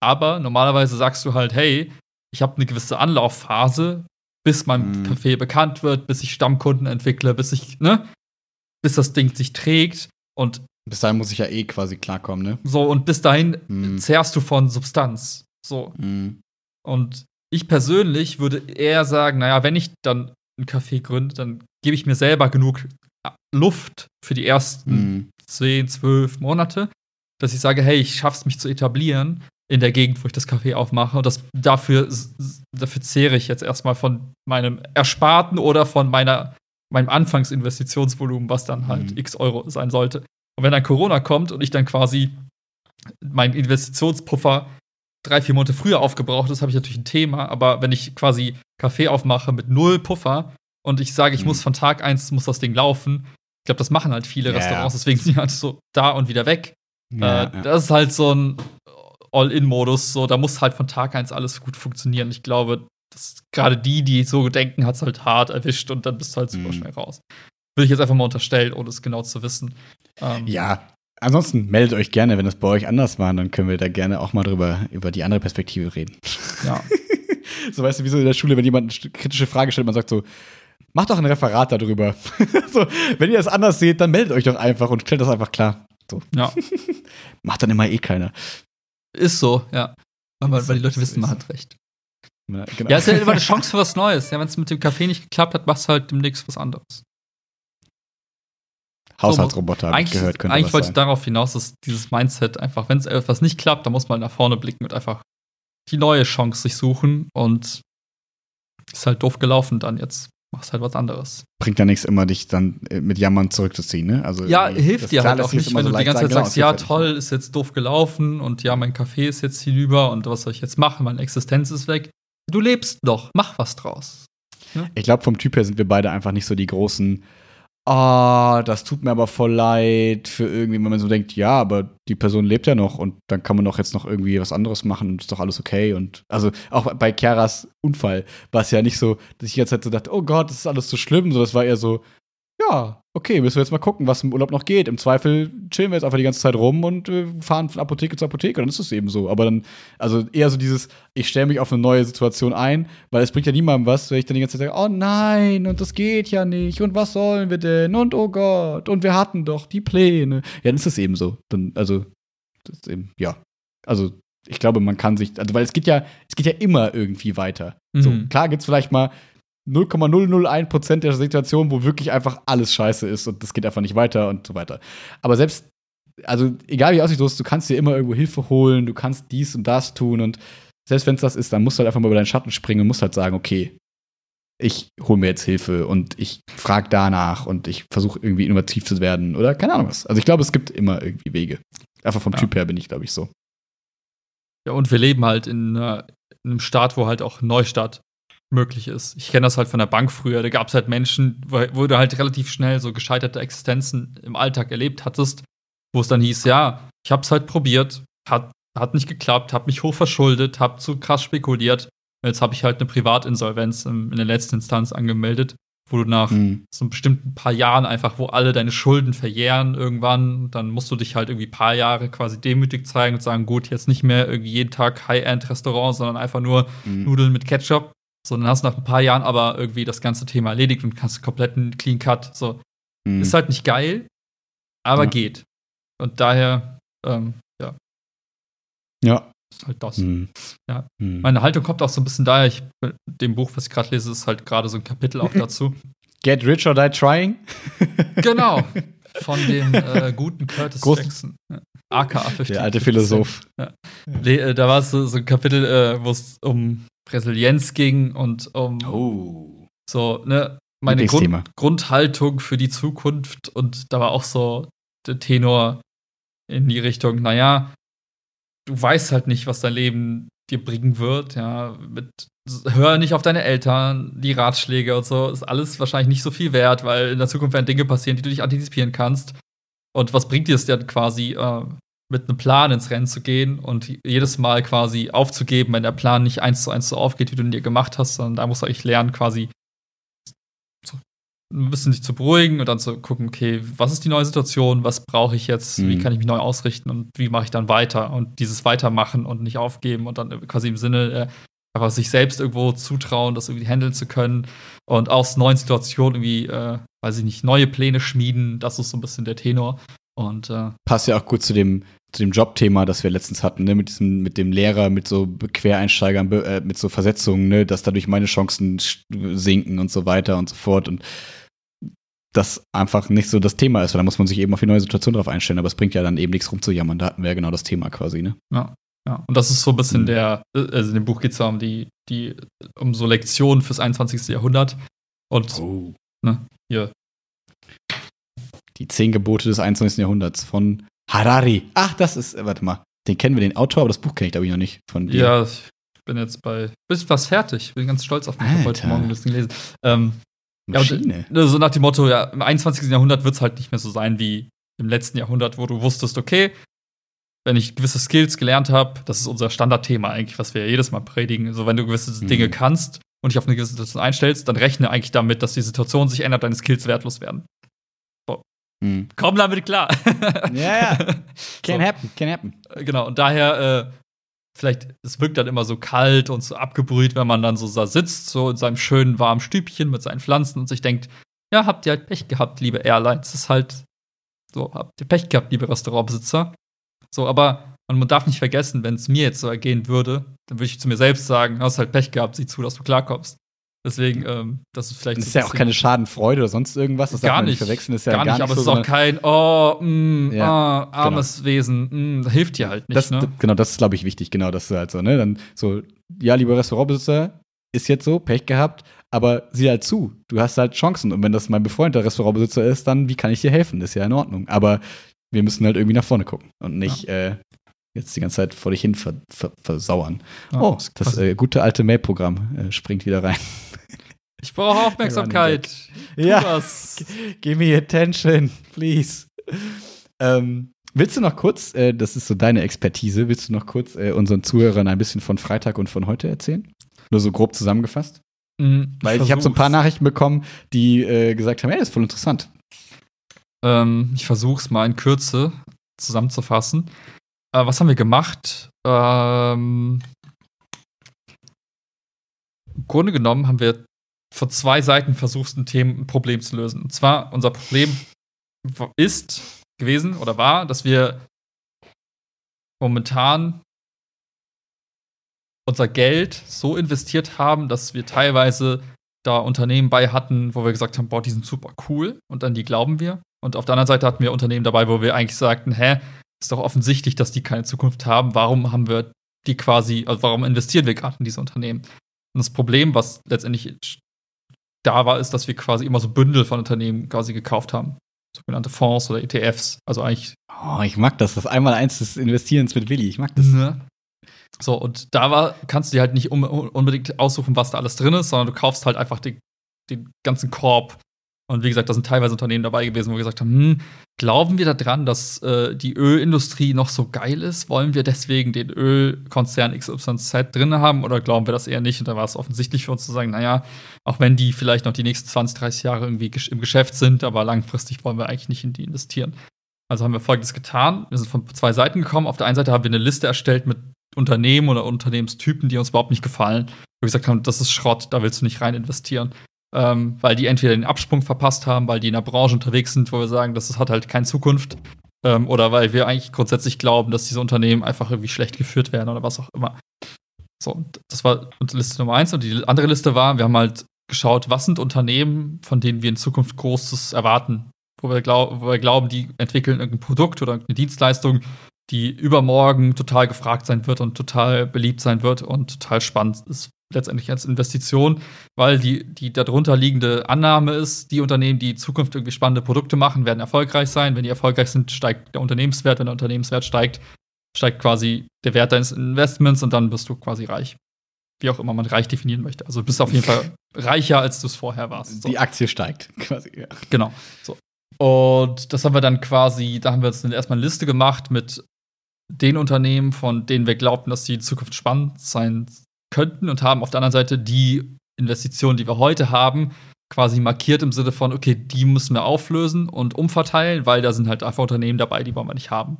Aber normalerweise sagst du halt, hey, ich habe eine gewisse Anlaufphase, bis mein Mhm. Café bekannt wird, bis ich Stammkunden entwickle, bis ich, ne, bis das Ding sich trägt und Bis dahin muss ich ja eh quasi klarkommen, ne? so und bis dahin Mhm. zehrst du von Substanz. So. Mhm. Und ich persönlich würde eher sagen, naja, wenn ich dann ein Café gründe, dann gebe ich mir selber genug Luft für die ersten Mhm. 10, 12 Monate, dass ich sage, hey, ich schaff's mich zu etablieren in der Gegend, wo ich das Café aufmache. Und das, dafür, dafür zehre ich jetzt erstmal von meinem Ersparten oder von meiner, meinem Anfangsinvestitionsvolumen, was dann halt Mhm. x Euro sein sollte. Und wenn dann Corona kommt und ich dann quasi mein Investitionspuffer drei, vier Monate früher aufgebraucht ist, habe ich natürlich ein Thema. Aber wenn ich quasi Kaffee aufmache mit null Puffer und ich sage, ich Mhm. muss von Tag eins muss das Ding laufen, ich glaube, das machen halt viele Ja, Restaurants, deswegen sind die halt so da und wieder weg. Ja, äh, ja. Das ist halt so ein All-In-Modus, so da muss halt von Tag eins alles gut funktionieren. Ich glaube, dass gerade die, die so denken, hat es halt hart erwischt und dann bist du halt super Mhm. schnell raus. Will ich jetzt einfach mal unterstellen, ohne es genau zu wissen. Ähm, Ja, ansonsten meldet euch gerne, wenn das bei euch anders war, dann können wir da gerne auch mal drüber über die andere Perspektive reden. ja. So weißt du, wie so in der Schule, wenn jemand eine kritische Frage stellt, man sagt so, macht doch ein Referat darüber. so, wenn ihr das anders seht, dann meldet euch doch einfach und stellt das einfach klar. So. Ja. Macht dann immer eh keiner. Ist so, ja. Aber weil die Leute wissen, man hat recht. Ja, genau. Ja, ist ja immer eine Chance für was Neues. Ja, wenn es mit dem Kaffee nicht geklappt hat, machst du halt demnächst was anderes. Haushaltsroboter, Eigentlich, gehört, könnte eigentlich wollte ich darauf hinaus, dass dieses Mindset einfach, wenn es etwas nicht klappt, dann muss man nach vorne blicken und einfach die neue Chance sich suchen und ist halt doof gelaufen, dann jetzt machst halt was anderes. Bringt ja nichts, immer dich dann äh, mit Jammern zurückzuziehen, ne? Also Ja, irgendwie- hilft dir halt auch nicht, wenn so du die ganze Zeit genau, sagst, ja toll, ist jetzt doof gelaufen und ja, mein Kaffee ist jetzt hinüber und was soll ich jetzt machen? Meine Existenz ist weg. Du lebst noch, mach was draus. nicht. Ich glaube, vom Typ her sind wir beide einfach nicht so die großen Ah, das tut mir aber voll leid für irgendwie, wenn man so denkt, ja, aber die Person lebt ja noch und dann kann man doch jetzt noch irgendwie was anderes machen und ist doch alles okay. Und also auch bei Chiaras Unfall war es ja nicht so, dass ich jetzt halt so dachte, oh Gott, das ist alles so schlimm, sondern es war eher so, ja, okay, müssen wir jetzt mal gucken, was im Urlaub noch geht. Im Zweifel chillen wir jetzt einfach die ganze Zeit rum und äh, fahren von Apotheke zu Apotheke, dann ist es eben so. Aber dann, also eher so dieses, ich stelle mich auf eine neue Situation ein, weil es bringt ja niemandem was, wenn ich dann die ganze Zeit sage, oh nein, und das geht ja nicht, und was sollen wir denn, und oh Gott, und wir hatten doch die Pläne. Ja, dann ist es eben so. Dann, also, das ist eben, ja. Also, ich glaube, man kann sich, also, weil es geht ja, es geht ja immer irgendwie weiter. So, Mhm. klar gibt es vielleicht mal 0,001% der Situation, wo wirklich einfach alles scheiße ist und das geht einfach nicht weiter und so weiter. Aber selbst, also egal wie aussieht, du kannst dir immer irgendwo Hilfe holen, du kannst dies und das tun und selbst wenn es das ist, dann musst du halt einfach mal über deinen Schatten springen und musst halt sagen, okay, ich hole mir jetzt Hilfe und ich frage danach und ich versuche irgendwie innovativ zu werden oder keine Ahnung was. Also ich glaube, es gibt immer irgendwie Wege. Einfach vom Ja. Typ her bin ich, glaube ich, so. Ja, und wir leben halt in, einer- in einem Staat, wo halt auch Neustart möglich ist. Ich kenne das halt von der Bank früher. Da gab es halt Menschen, wo, du halt relativ schnell so gescheiterte Existenzen im Alltag erlebt hattest, wo es dann hieß, ja, ich hab's halt probiert, hat, hat nicht geklappt, hab mich hoch verschuldet, hab zu krass spekuliert. Jetzt habe ich halt eine Privatinsolvenz in, in der letzten Instanz angemeldet, wo du nach Hm. so einem bestimmten paar Jahren einfach, wo alle deine Schulden verjähren irgendwann, dann musst du dich halt irgendwie paar Jahre quasi demütig zeigen und sagen, gut, jetzt nicht mehr irgendwie jeden Tag High-End-Restaurant, sondern einfach nur Hm. Nudeln mit Ketchup. Sondern hast nach ein paar Jahren aber irgendwie das ganze Thema erledigt und kannst kompletten Clean Cut. So. Hm. Ist halt nicht geil, aber Ja. geht. Und daher, ähm, ja, ja. ist halt das. Hm. Ja. Hm. Meine Haltung kommt auch so ein bisschen daher, ich, dem Buch, was ich gerade lese, ist halt gerade so ein Kapitel auch dazu. Get rich or die trying? Genau. Von dem äh, guten Curtis Groß- Jackson. Ja. AKA 50. Der alte Philosoph. Nee, äh, da war es so, so ein Kapitel, äh, wo es um Resilienz ging und um Oh. so, ne, meine. Grund, Grundhaltung für die Zukunft. Und da war auch so der Tenor in die Richtung, naja, du weißt halt nicht, was dein Leben dir bringen wird, ja, mit hör nicht auf deine Eltern, die Ratschläge und so, ist alles wahrscheinlich nicht so viel wert, weil in der Zukunft werden Dinge passieren, die du nicht antizipieren kannst. Und was bringt dir es denn quasi, äh, mit einem Plan ins Rennen zu gehen und jedes Mal quasi aufzugeben, wenn der Plan nicht eins zu eins so aufgeht, wie du ihn dir gemacht hast, sondern da musst du eigentlich lernen, quasi ein bisschen dich zu beruhigen und dann zu gucken, okay, was ist die neue Situation, was brauche ich jetzt, wie Mhm. kann ich mich neu ausrichten und wie mache ich dann weiter und dieses Weitermachen und nicht aufgeben und dann quasi im Sinne äh, einfach sich selbst irgendwo zutrauen, das irgendwie handeln zu können und aus neuen Situationen irgendwie, äh, weiß ich nicht, neue Pläne schmieden, das ist so ein bisschen der Tenor und äh, Passt ja auch gut zu dem, zu dem Jobthema, das wir letztens hatten, ne? mit, diesem, mit dem Lehrer, mit so Quereinsteigern, äh, mit so Versetzungen, ne? dass dadurch meine Chancen sinken und so weiter und so fort. Und das einfach nicht so das Thema ist, weil da muss man sich eben auf die neue Situation drauf einstellen. Aber es bringt ja dann eben nichts rumzujammern. Da hatten wir ja genau das Thema quasi, ne? Ja, ja. Und das ist so ein bisschen Mhm. der, äh, also in dem Buch geht es ja um die, die, um so Lektionen fürs 21. Jahrhundert. Und Oh. hier, Die zehn Gebote des 21. Jahrhunderts von Harari. Ach, das ist, äh, warte mal, den kennen wir, den Autor, aber das Buch kenne ich, glaube ich, noch nicht von dir. ja, ich bin jetzt bei, bisschen fast fertig, bin ganz stolz auf mich, ich habe heute Alter. Morgen ein bisschen gelesen. Ähm, ja, Maschine. und, äh, so nach dem Motto, ja, im 21. Jahrhundert wird es halt nicht mehr so sein wie im letzten Jahrhundert, wo du wusstest, okay, wenn ich gewisse Skills gelernt habe, das ist unser Standardthema eigentlich, was wir ja jedes Mal predigen. So, wenn du gewisse Mhm. Dinge kannst und dich auf eine gewisse Situation einstellst, dann rechne eigentlich damit, dass die Situation sich ändert, deine Skills wertlos werden. Hm. Komm damit klar. Ja, ja. Can So. happen, can happen. Genau, und daher äh, vielleicht, es wirkt dann immer so kalt und so abgebrüht, wenn man dann so da sitzt, so in seinem schönen warmen Stübchen mit seinen Pflanzen und sich denkt, ja, habt ihr halt Pech gehabt, liebe Airlines. Das ist halt so, habt ihr Pech gehabt, liebe Restaurantbesitzer. So, aber man darf nicht vergessen, wenn es mir jetzt so ergehen würde, dann würde ich zu mir selbst sagen, hast halt Pech gehabt, sieh zu, dass du klarkommst. Deswegen, ähm, das ist vielleicht. Das ist ja auch keine Schadenfreude oder sonst irgendwas. Das gar man nicht verwechseln. Das ist ja gar, gar, nicht, aber so, es ist auch kein, oh, mh, Ja, ah, armes Wesen, mh, hilft dir halt nicht, das, ne? Genau, das ist, glaube ich, wichtig. Genau, das ist halt so, ne? Dann so, ja, lieber Restaurantbesitzer, ist jetzt so, Pech gehabt, aber sieh halt zu. Du hast halt Chancen. Und wenn das mein befreundeter Restaurantbesitzer ist, dann, wie kann ich dir helfen? Ist ja in Ordnung. Aber wir müssen halt irgendwie nach vorne gucken und nicht äh, jetzt die ganze Zeit vor dich hin ver ver versauern. Ja, oh, das äh, gute alte Mail-Programm äh, springt wieder rein. ich brauche Aufmerksamkeit. Ja. was. Give me attention, please. Ähm, willst du noch kurz, äh, das ist so deine Expertise, willst du noch kurz äh, unseren Zuhörern ein bisschen von Freitag und von heute erzählen? Nur so grob zusammengefasst? Mhm, Weil ich, habe so ein paar versuch's. Nachrichten bekommen, die äh, gesagt haben, hey, das ist voll interessant. Ähm, ich versuche es mal in Kürze zusammenzufassen. Äh, was haben wir gemacht? Ähm, Im Grunde genommen haben wir von zwei Seiten versucht, ein, Thema, ein Problem zu lösen. Und zwar, unser Problem ist gewesen oder war, dass wir momentan unser Geld so investiert haben, dass wir teilweise da Unternehmen bei hatten, wo wir gesagt haben, boah, die sind super cool und an die glauben wir. Und auf der anderen Seite hatten wir Unternehmen dabei, wo wir eigentlich sagten, hä, ist doch offensichtlich, dass die keine Zukunft haben. Warum haben wir die quasi, also warum investieren wir gerade in diese Unternehmen? Und das Problem, was letztendlich da war, ist, dass wir quasi immer so Bündel von Unternehmen quasi gekauft haben. Sogenannte Fonds oder ETFs. Also eigentlich Oh, ich mag das, das einmal eins des Investierens mit Willi. Ich mag das. Ne? So, und da war, kannst du dir halt nicht unbedingt aussuchen, was da alles drin ist, sondern du kaufst halt einfach den, den ganzen Korb. Und wie gesagt, da sind teilweise Unternehmen dabei gewesen, wo wir gesagt haben, hm, glauben wir daran, dass äh, die Ölindustrie noch so geil ist? Wollen wir deswegen den Ölkonzern XYZ drin haben oder glauben wir das eher nicht? Und da war es offensichtlich für uns zu sagen, naja, auch wenn die vielleicht noch die nächsten 20, 30 Jahre irgendwie im Geschäft sind, aber langfristig wollen wir eigentlich nicht in die investieren. Also haben wir Folgendes getan. Wir sind von zwei Seiten gekommen. Auf der einen Seite haben wir eine Liste erstellt mit Unternehmen oder Unternehmenstypen, die uns überhaupt nicht gefallen. Wo wir gesagt haben, das ist Schrott, da willst du nicht rein investieren. Ähm, weil die entweder den Absprung verpasst haben, weil die in der Branche unterwegs sind, wo wir sagen, das hat halt keine Zukunft. Ähm, oder weil wir eigentlich grundsätzlich glauben, dass diese Unternehmen einfach irgendwie schlecht geführt werden oder was auch immer. So, das war unsere Liste Nummer eins. Und die andere Liste war, wir haben halt geschaut, was sind Unternehmen, von denen wir in Zukunft Großes erwarten, wo wir, glaub, wo wir glauben, die entwickeln irgendein Produkt oder eine Dienstleistung, die übermorgen total gefragt sein wird und total beliebt sein wird und total spannend ist letztendlich als Investition, weil die, die darunter liegende Annahme ist, die Unternehmen, die Zukunft irgendwie spannende Produkte machen, werden erfolgreich sein. Wenn die erfolgreich sind, steigt der Unternehmenswert. Wenn der Unternehmenswert steigt, steigt quasi der Wert deines Investments und dann bist du quasi reich. Wie auch immer man reich definieren möchte. Also du bist auf jeden Fall reicher, als du es vorher warst. So. Die Aktie steigt, quasi. Ja. Genau. So. Und das haben wir dann quasi, da haben wir uns dann erstmal eine Liste gemacht mit den Unternehmen, von denen wir glaubten, dass sie in Zukunft spannend sein könnten und haben auf der anderen Seite die Investitionen, die wir heute haben, quasi markiert im Sinne von, okay, die müssen wir auflösen und umverteilen, weil da sind halt einfach Unternehmen dabei, die wollen wir nicht haben.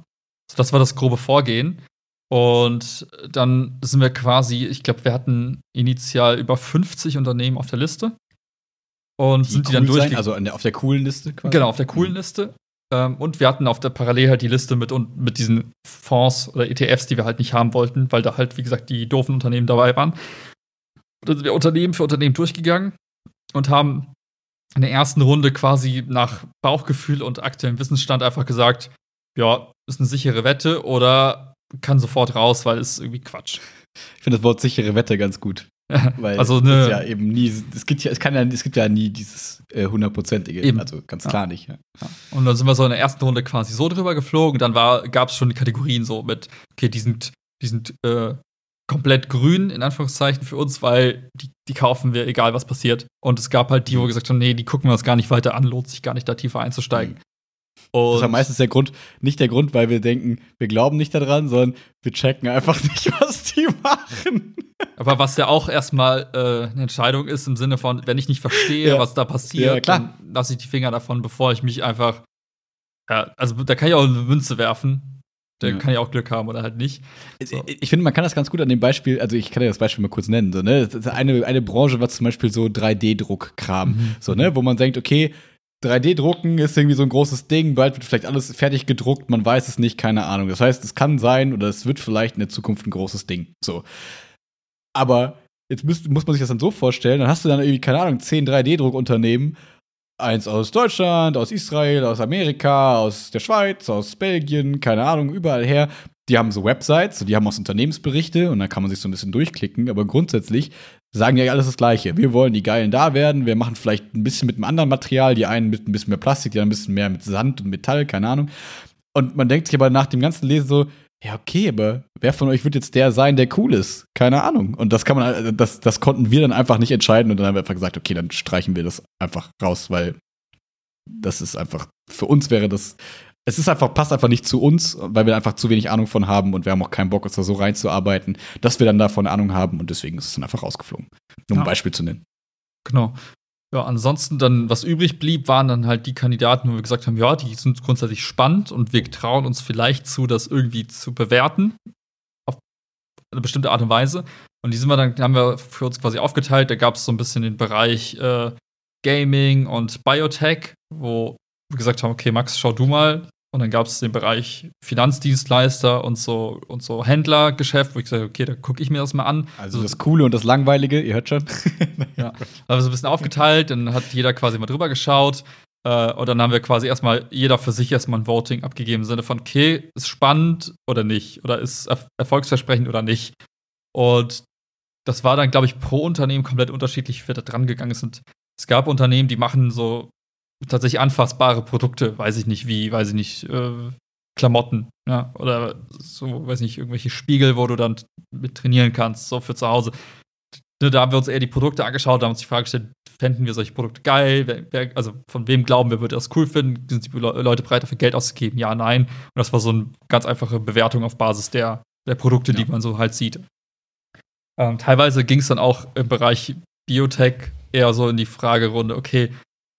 So, das war das grobe Vorgehen. Und dann sind wir quasi, ich glaube, wir hatten initial über 50 Unternehmen auf der Liste. Und Die sind die dann cool sein, durch. Also der, auf der coolen Liste quasi. Genau, auf der coolen Liste. Ähm, und wir hatten auf der parallel halt die Liste mit, und, mit diesen Fonds oder ETFs, die wir halt nicht haben wollten, weil da halt, wie gesagt, die doofen Unternehmen dabei waren. Da sind wir Unternehmen für Unternehmen durchgegangen und haben in der ersten Runde quasi nach Bauchgefühl und aktuellem Wissensstand einfach gesagt, ja, ist eine sichere Wette oder kann sofort raus, weil es irgendwie Quatsch. Ich finde das Wort sichere Wette ganz gut. Weil Also, es ne- ist ja eben nie, es gibt ja, es kann ja, es gibt ja nie dieses äh, hundertprozentige, Eben. also ganz Ja. klar nicht. Ja. Und dann sind wir so in der ersten Runde quasi so drüber geflogen. Dann gab es schon die Kategorien so mit, okay, die sind, die sind äh, komplett grün, in Anführungszeichen, für uns, weil die, die kaufen wir, egal was passiert. Und es gab halt die, wo wir gesagt haben, nee, die gucken wir uns gar nicht weiter an, lohnt sich gar nicht, da tiefer einzusteigen. Und Das ist ja meistens der Grund, nicht der Grund, weil wir denken, wir glauben nicht daran, sondern wir checken einfach nicht, was die machen. aber was ja auch erstmal äh, eine Entscheidung ist, im Sinne von, wenn ich nicht verstehe, Ja. was da passiert, Ja, dann lasse ich die Finger davon, bevor ich mich einfach. Ja, also da kann ich auch eine Münze werfen. Der Ja. kann ja auch Glück haben oder halt nicht. So. Ich, ich finde, man kann das ganz gut an dem Beispiel, also ich kann ja das Beispiel mal kurz nennen. So, ne? Eine, eine Branche war zum Beispiel so 3D-Druck-Kram. Mhm. So, ne? Wo man denkt, okay, 3D-Drucken ist irgendwie so ein großes Ding, bald wird vielleicht alles fertig gedruckt, man weiß es nicht, keine Ahnung. Das heißt, es kann sein oder es wird vielleicht in der Zukunft ein großes Ding. So. Aber jetzt müsst, muss man sich das dann so vorstellen, dann hast du dann irgendwie, keine Ahnung, 10 3D-Druckunternehmen, eins aus Deutschland, aus Israel, aus Amerika, aus der Schweiz, aus Belgien, keine Ahnung, überall her. Die haben so Websites, die haben auch so Unternehmensberichte und dann kann man sich so ein bisschen durchklicken, aber grundsätzlich sagen ja alles das Gleiche. Wir wollen die Geilen da werden, wir machen vielleicht ein bisschen mit einem anderen Material, die einen mit ein bisschen mehr Plastik, die anderen ein bisschen mehr mit Sand und Metall, keine Ahnung. Und man denkt sich aber nach dem ganzen Lesen so, ja, okay, aber wer von euch wird jetzt der sein, der cool ist? Keine Ahnung. Und das kann man, das, das konnten wir dann einfach nicht entscheiden und dann haben wir einfach gesagt, okay, dann streichen wir das einfach raus, weil das ist einfach, für uns wäre das, es ist einfach, passt einfach nicht zu uns, weil wir einfach zu wenig Ahnung von haben und wir haben auch keinen Bock, uns da so reinzuarbeiten, dass wir dann davon Ahnung haben und deswegen ist es dann einfach rausgeflogen. Nur um ein Ja. Beispiel zu nennen. Genau. Ja, ansonsten dann, was übrig blieb, waren dann halt die Kandidaten, wo wir gesagt haben, ja, die sind grundsätzlich spannend und wir trauen uns vielleicht zu, das irgendwie zu bewerten. Auf eine bestimmte Art und Weise. Und die sind wir dann, haben wir für uns quasi aufgeteilt. Da gab es so ein bisschen den Bereich äh, Gaming und Biotech, wo wir gesagt haben, okay, Max, schau du mal. Und dann gab es den Bereich Finanzdienstleister und so und so Händlergeschäft, wo ich gesagt okay, da gucke ich mir das mal an. Also das Coole und das Langweilige, ihr hört schon. Ja. Wir so ein bisschen aufgeteilt, dann hat jeder quasi mal drüber geschaut. Äh, und dann haben wir quasi erstmal jeder für sich erstmal ein Voting abgegeben im Sinne von, okay, ist spannend oder nicht? Oder ist er erfolgsversprechend oder nicht? Und das war dann, glaube ich, pro Unternehmen komplett unterschiedlich, wie wir da dran gegangen sind. Es gab Unternehmen, die machen so tatsächlich anfassbare Produkte, weiß ich nicht wie, weiß ich nicht, äh, Klamotten, ja, oder so, weiß nicht, irgendwelche Spiegel, wo du dann mit trainieren kannst, so für zu Hause. Da haben wir uns eher die Produkte angeschaut, da haben uns die Frage gestellt, fänden wir solche Produkte geil? Wer, wer, also von wem glauben wir, würde das cool finden? Sind die Le Leute bereit dafür Geld auszugeben? Ja, nein. Und das war so eine ganz einfache Bewertung auf Basis der, der Produkte, Ja. die man so halt sieht. Ähm, teilweise ging es dann auch im Bereich Biotech eher so in die Fragerunde, okay,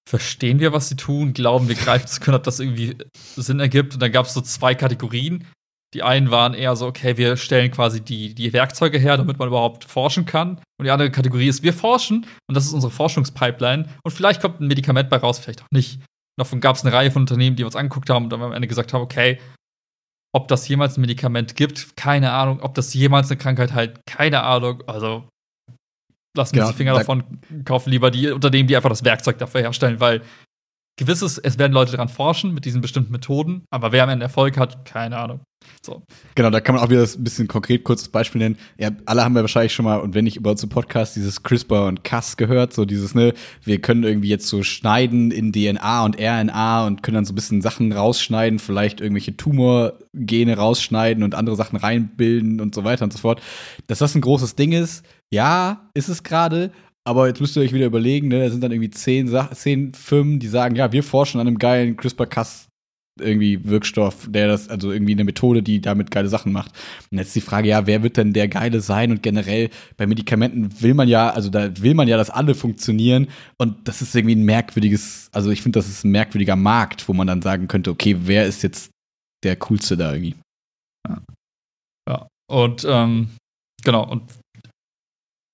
verstehen wir, was sie tun? Glauben wir greifen zu können, ob das irgendwie Sinn ergibt? Und dann gab es so zwei Kategorien. Die einen waren eher so, okay, wir stellen quasi die, die Werkzeuge her, damit man überhaupt forschen kann. Und die andere Kategorie ist, wir forschen und das ist unsere Forschungspipeline. Und vielleicht kommt ein Medikament bei raus, vielleicht auch nicht. Davon gab es eine Reihe von Unternehmen, die uns angeguckt haben und dann am Ende gesagt haben, okay, ob das jemals ein Medikament gibt, keine Ahnung. Ob das jemals eine Krankheit heilt, keine Ahnung. Also lassen wir Ja, die Finger da- davon, kaufen lieber die Unternehmen, die einfach das Werkzeug dafür herstellen, weil gewisses, es werden Leute daran forschen mit diesen bestimmten Methoden, aber wer am Ende Erfolg hat, keine Ahnung. So. Genau, da kann man auch wieder ein bisschen konkret kurzes Beispiel nennen. Ja, alle haben ja wahrscheinlich schon mal, und wenn nicht über unseren Podcast, dieses CRISPR und Cas gehört, so dieses, ne, wir können irgendwie jetzt so schneiden in DNA und RNA und können dann so ein bisschen Sachen rausschneiden, vielleicht irgendwelche Tumorgene rausschneiden und andere Sachen reinbilden und so weiter und so fort. Dass das ein großes Ding ist, ja, ist es gerade, aber jetzt müsst ihr euch wieder überlegen, ne, da sind dann irgendwie zehn, zehn Firmen, die sagen, ja, wir forschen an einem geilen CRISPR-Cas irgendwie Wirkstoff, der das, also irgendwie eine Methode, die damit geile Sachen macht. Und jetzt die Frage, ja, wer wird denn der Geile sein? Und generell bei Medikamenten will man ja, also da will man ja, dass alle funktionieren. Und das ist irgendwie ein merkwürdiges, also ich finde, das ist ein merkwürdiger Markt, wo man dann sagen könnte, okay, wer ist jetzt der Coolste da irgendwie? Ja. Und ähm, genau, und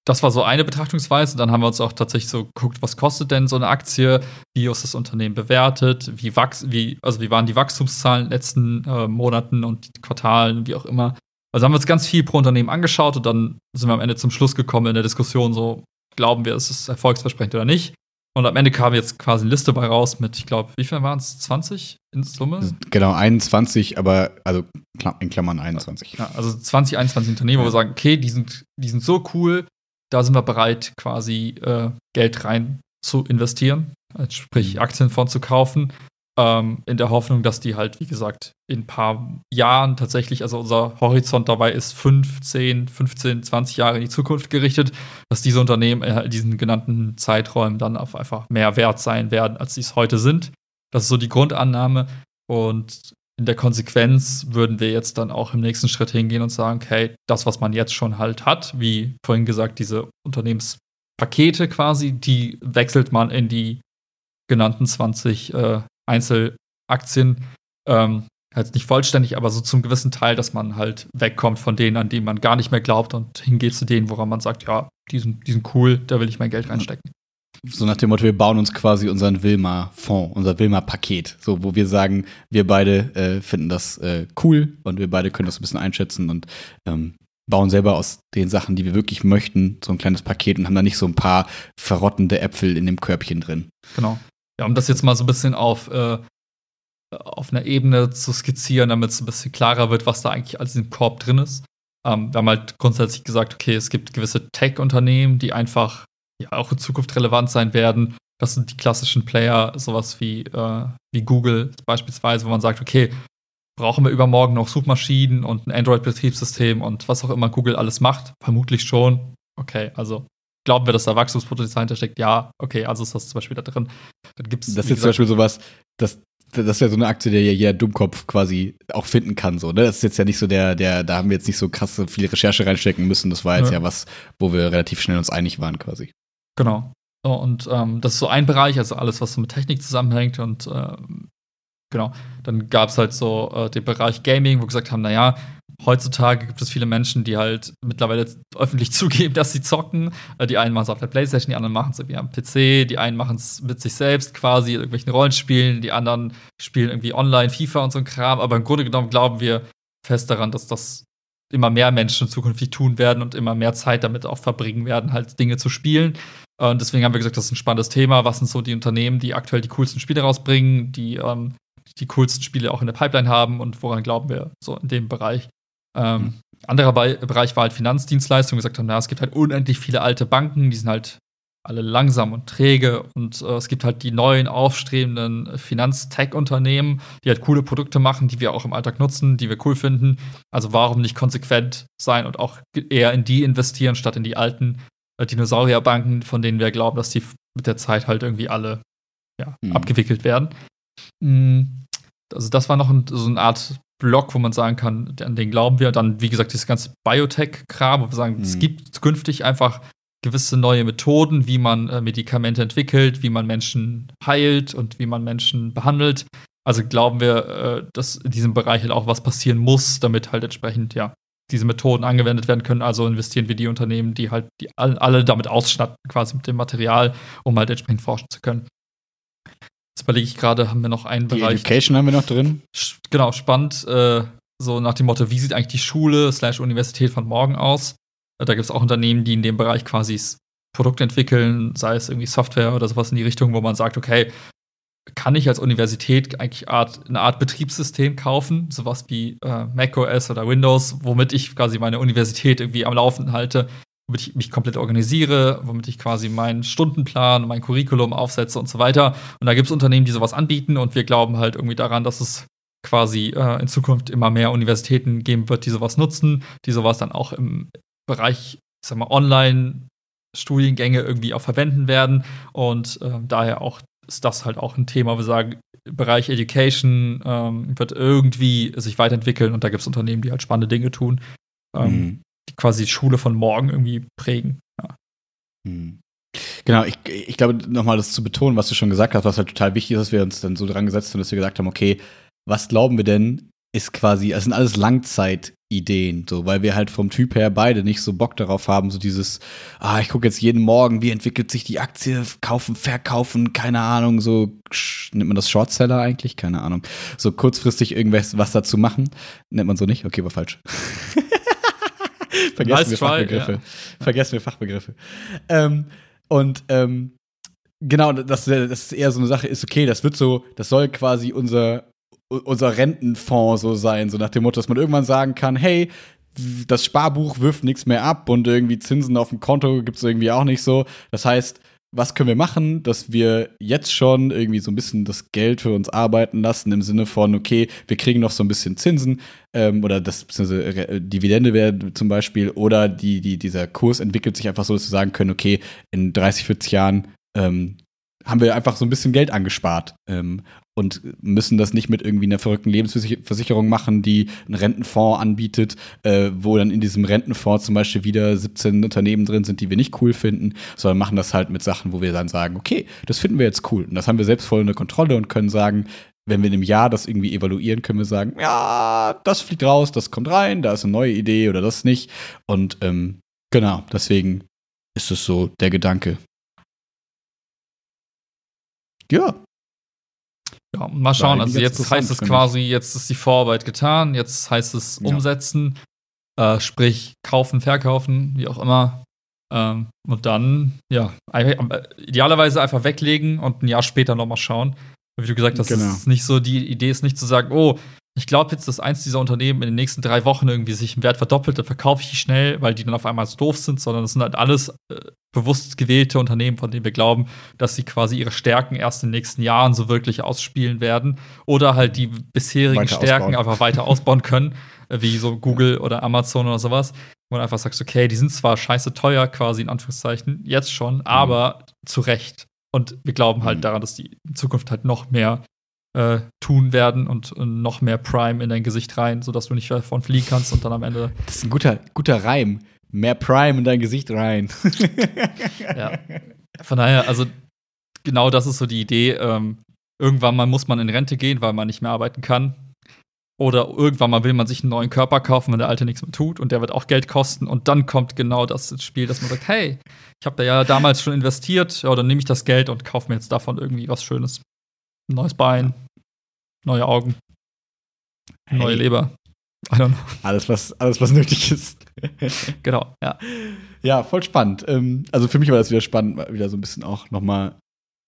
das war so eine Betrachtungsweise. Dann haben wir uns auch tatsächlich so geguckt, was kostet denn so eine Aktie, wie ist das Unternehmen bewertet, wie wachs wie, also wie waren die Wachstumszahlen in den letzten äh, Monaten und Quartalen, wie auch immer. Also haben wir uns ganz viel pro Unternehmen angeschaut und dann sind wir am Ende zum Schluss gekommen in der Diskussion, so glauben wir, ist es erfolgsversprechend oder nicht. Und am Ende kam jetzt quasi eine Liste bei raus mit, ich glaube, wie viel waren es? 20 in Summe? Genau, 21, aber also in Klammern 21. Ja, also 20, 21 Unternehmen, wo wir sagen, okay, die sind, die sind so cool, da sind wir bereit, quasi äh, Geld rein zu investieren, also sprich Mhm. Aktienfonds zu kaufen, ähm, in der Hoffnung, dass die halt, wie gesagt, in ein paar Jahren tatsächlich, also unser Horizont dabei ist 5, 10, 15, 20 Jahre in die Zukunft gerichtet, dass diese Unternehmen in diesen genannten Zeiträumen dann auf einfach mehr wert sein werden, als sie es heute sind. Das ist so die Grundannahme. Und in der Konsequenz würden wir jetzt dann auch im nächsten Schritt hingehen und sagen, okay, das, was man jetzt schon halt hat, wie vorhin gesagt, diese Unternehmenspakete quasi, die wechselt man in die genannten 20 äh, Einzelaktien. Ähm, halt nicht vollständig, aber so zum gewissen Teil, dass man halt wegkommt von denen, an denen man gar nicht mehr glaubt und hingeht zu denen, woran man sagt, ja, die sind, die sind cool, da will ich mein Geld reinstecken. So nach dem Motto, wir bauen uns quasi unseren Wilma-Fonds, unser Wilma-Paket, so wo wir sagen, wir beide äh, finden das äh, cool und wir beide können das ein bisschen einschätzen und ähm, bauen selber aus den Sachen, die wir wirklich möchten, so ein kleines Paket und haben da nicht so ein paar verrottende Äpfel in dem Körbchen drin. Genau. Ja, um das jetzt mal so ein bisschen auf, äh, auf einer Ebene zu skizzieren, damit es ein bisschen klarer wird, was da eigentlich alles im Korb drin ist. Ähm, wir haben halt grundsätzlich gesagt, okay, es gibt gewisse Tech-Unternehmen, die einfach ja auch in Zukunft relevant sein werden. Das sind die klassischen Player, sowas wie, äh, wie Google beispielsweise, wo man sagt, okay, brauchen wir übermorgen noch Suchmaschinen und ein Android-Betriebssystem und was auch immer Google alles macht? Vermutlich schon. Okay, also glauben wir, dass da Wachstumspotenzial hintersteckt? Ja, okay, also ist das zum Beispiel da drin. Dann gibt's, das ist jetzt zum Beispiel sowas, das, das ist ja so eine Aktie, der ja jeder Dummkopf quasi auch finden kann. So, ne? Das ist jetzt ja nicht so der, der, da haben wir jetzt nicht so krasse viele Recherche reinstecken müssen. Das war jetzt ja, ja was, wo wir relativ schnell uns einig waren, quasi. Genau. So, und ähm, das ist so ein Bereich, also alles, was so mit Technik zusammenhängt und ähm, genau. Dann gab es halt so äh, den Bereich Gaming, wo wir gesagt haben, naja, heutzutage gibt es viele Menschen, die halt mittlerweile öffentlich zugeben, dass sie zocken. Äh, die einen machen es auf der Playstation, die anderen machen es irgendwie am PC, die einen machen es mit sich selbst quasi, in irgendwelchen Rollenspielen, die anderen spielen irgendwie online FIFA und so ein Kram. Aber im Grunde genommen glauben wir fest daran, dass das immer mehr Menschen zukünftig tun werden und immer mehr Zeit damit auch verbringen werden, halt Dinge zu spielen. Und deswegen haben wir gesagt, das ist ein spannendes Thema. Was sind so die Unternehmen, die aktuell die coolsten Spiele rausbringen, die ähm, die coolsten Spiele auch in der Pipeline haben und woran glauben wir so in dem Bereich. Ähm, mhm. Anderer Be Bereich war halt Finanzdienstleistungen, gesagt haben, na, es gibt halt unendlich viele alte Banken, die sind halt alle langsam und träge und äh, es gibt halt die neuen aufstrebenden Finanztech-Unternehmen, die halt coole Produkte machen, die wir auch im Alltag nutzen, die wir cool finden. Also warum nicht konsequent sein und auch eher in die investieren, statt in die alten Dinosaurierbanken, von denen wir glauben, dass die mit der Zeit halt irgendwie alle ja, mhm. abgewickelt werden. Mhm. Also das war noch ein, so eine Art Block, wo man sagen kann, an den glauben wir. Dann, wie gesagt, dieses ganze Biotech-Kram, wo wir sagen, mhm. es gibt künftig einfach gewisse neue Methoden, wie man äh, Medikamente entwickelt, wie man Menschen heilt und wie man Menschen behandelt. Also glauben wir, äh, dass in diesem Bereich halt auch was passieren muss, damit halt entsprechend, ja, diese Methoden angewendet werden können. Also investieren wir die Unternehmen, die halt die alle damit ausstatten, quasi mit dem Material, um halt entsprechend forschen zu können. Jetzt überlege ich gerade, haben wir noch einen die Bereich. Education haben wir noch drin. Genau, spannend. Äh, so nach dem Motto, wie sieht eigentlich die Schule slash Universität von morgen aus? Äh, da gibt es auch Unternehmen, die in dem Bereich quasi Produkte entwickeln, sei es irgendwie Software oder sowas in die Richtung, wo man sagt, okay, kann ich als Universität eigentlich Art, eine Art Betriebssystem kaufen, sowas wie äh, macOS oder Windows, womit ich quasi meine Universität irgendwie am Laufen halte, womit ich mich komplett organisiere, womit ich quasi meinen Stundenplan, mein Curriculum aufsetze und so weiter. Und da gibt es Unternehmen, die sowas anbieten und wir glauben halt irgendwie daran, dass es quasi äh, in Zukunft immer mehr Universitäten geben wird, die sowas nutzen, die sowas dann auch im Bereich, ich sag mal, Online-Studiengänge irgendwie auch verwenden werden. Und äh, daher auch ist das halt auch ein Thema, wo wir sagen, Bereich Education ähm, wird irgendwie sich weiterentwickeln und da gibt es Unternehmen, die halt spannende Dinge tun. Ähm, mhm die quasi die Schule von morgen irgendwie prägen. Ja. Hm. Genau, ich, ich glaube, nochmal das zu betonen, was du schon gesagt hast, was halt total wichtig ist, dass wir uns dann so dran gesetzt haben, dass wir gesagt haben, okay, was glauben wir denn, ist quasi, es sind alles Langzeitideen, so, weil wir halt vom Typ her beide nicht so Bock darauf haben, so dieses, ah, ich gucke jetzt jeden Morgen, wie entwickelt sich die Aktie, kaufen, verkaufen, keine Ahnung, so, nennt man das Shortseller eigentlich? Keine Ahnung. So kurzfristig irgendwas was dazu machen. Nennt man so nicht? Okay, war falsch. Vergessen nice wir try, Fachbegriffe. Ja. Vergessen wir Fachbegriffe. Ähm, und ähm, genau, das, das ist eher so eine Sache, ist okay, das wird so, das soll quasi unser, unser Rentenfonds so sein, so nach dem Motto, dass man irgendwann sagen kann, hey, das Sparbuch wirft nichts mehr ab und irgendwie Zinsen auf dem Konto gibt es irgendwie auch nicht so. Das heißt, was können wir machen, dass wir jetzt schon irgendwie so ein bisschen das Geld für uns arbeiten lassen, im Sinne von, okay, wir kriegen noch so ein bisschen Zinsen ähm, oder das äh, Dividende wäre zum Beispiel, oder die, die, dieser Kurs entwickelt sich einfach so, dass wir sagen können, okay, in 30, 40 Jahren ähm, haben wir einfach so ein bisschen Geld angespart ähm, und müssen das nicht mit irgendwie einer verrückten Lebensversicherung machen, die einen Rentenfonds anbietet, äh, wo dann in diesem Rentenfonds zum Beispiel wieder 17 Unternehmen drin sind, die wir nicht cool finden, sondern machen das halt mit Sachen, wo wir dann sagen, okay, das finden wir jetzt cool. Und das haben wir selbst voll unter Kontrolle und können sagen, wenn wir in einem Jahr das irgendwie evaluieren, können wir sagen, ja, das fliegt raus, das kommt rein, da ist eine neue Idee oder das nicht. Und ähm, genau, deswegen ist es so der Gedanke. Ja. Ja, mal schauen. Also jetzt heißt es quasi, jetzt ist die Vorarbeit getan, jetzt heißt es umsetzen, ja. äh, sprich kaufen, verkaufen, wie auch immer. Ähm, und dann, ja, idealerweise einfach weglegen und ein Jahr später nochmal schauen. Wie du gesagt hast, genau. ist nicht so, die Idee ist nicht zu sagen, oh, ich glaube jetzt, dass eins dieser Unternehmen in den nächsten drei Wochen irgendwie sich im Wert verdoppelt, dann verkaufe ich die schnell, weil die dann auf einmal so doof sind, sondern das sind halt alles äh, bewusst gewählte Unternehmen, von denen wir glauben, dass sie quasi ihre Stärken erst in den nächsten Jahren so wirklich ausspielen werden oder halt die bisherigen weiter Stärken ausbauen. einfach weiter ausbauen können, äh, wie so Google oder Amazon oder sowas. Wo du einfach sagst, okay, die sind zwar scheiße teuer, quasi in Anführungszeichen, jetzt schon, mhm. aber zu Recht. Und wir glauben halt mhm. daran, dass die in Zukunft halt noch mehr äh, tun werden und, und, noch mehr Prime in dein Gesicht rein, sodass du nicht davon fliegen kannst und dann am Ende. Das ist ein guter, guter Reim. Mehr Prime in dein Gesicht rein. ja. Von daher, also genau das ist so die Idee. Ähm, irgendwann mal muss man in Rente gehen, weil man nicht mehr arbeiten kann. Oder irgendwann mal will man sich einen neuen Körper kaufen, wenn der alte nichts mehr tut und der wird auch Geld kosten. Und dann kommt genau das ins Spiel, dass man sagt, hey, ich habe da ja damals schon investiert, ja, dann nehme ich das Geld und kaufe mir jetzt davon irgendwie was Schönes. Ein neues Bein, neue Augen, hey. neue Leber. I don't know. Alles, was, alles, was nötig ist. genau, ja. Ja, voll spannend. Ähm, also für mich war das wieder spannend, wieder so ein bisschen auch nochmal,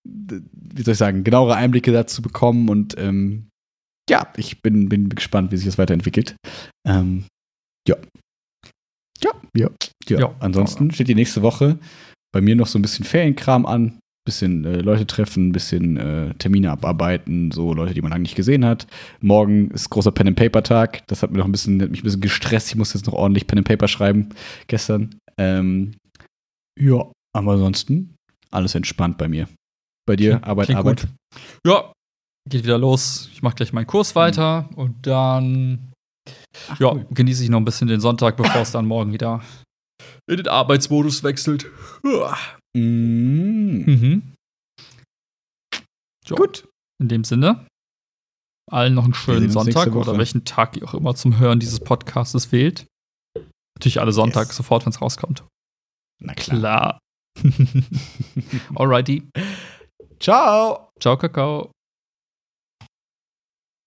wie soll ich sagen, genauere Einblicke dazu bekommen und ähm, ja, ich bin, bin gespannt, wie sich das weiterentwickelt. Ähm. Ja, ja, ja. ja. Ansonsten steht die nächste Woche bei mir noch so ein bisschen Ferienkram an. Bisschen äh, Leute treffen, bisschen äh, Termine abarbeiten, so Leute, die man lange nicht gesehen hat. Morgen ist großer Pen and Paper Tag. Das hat mich noch ein bisschen, mich ein bisschen gestresst. Ich muss jetzt noch ordentlich Pen and Paper schreiben gestern. Ähm, ja, aber ansonsten alles entspannt bei mir. Bei dir, Arbeit, Klingt Arbeit. Gut. Ja, geht wieder los. Ich mache gleich meinen Kurs weiter mhm. und dann Ach, ja, cool. genieße ich noch ein bisschen den Sonntag, bevor es dann morgen wieder in den Arbeitsmodus wechselt. Mhm. Mhm. So. Gut. In dem Sinne, allen noch einen schönen Sonntag oder welchen Tag ihr auch immer zum Hören dieses Podcastes wählt. Natürlich alle Sonntag, yes. sofort, wenn es rauskommt. Na klar. klar. Alrighty. Ciao. Ciao, Kakao.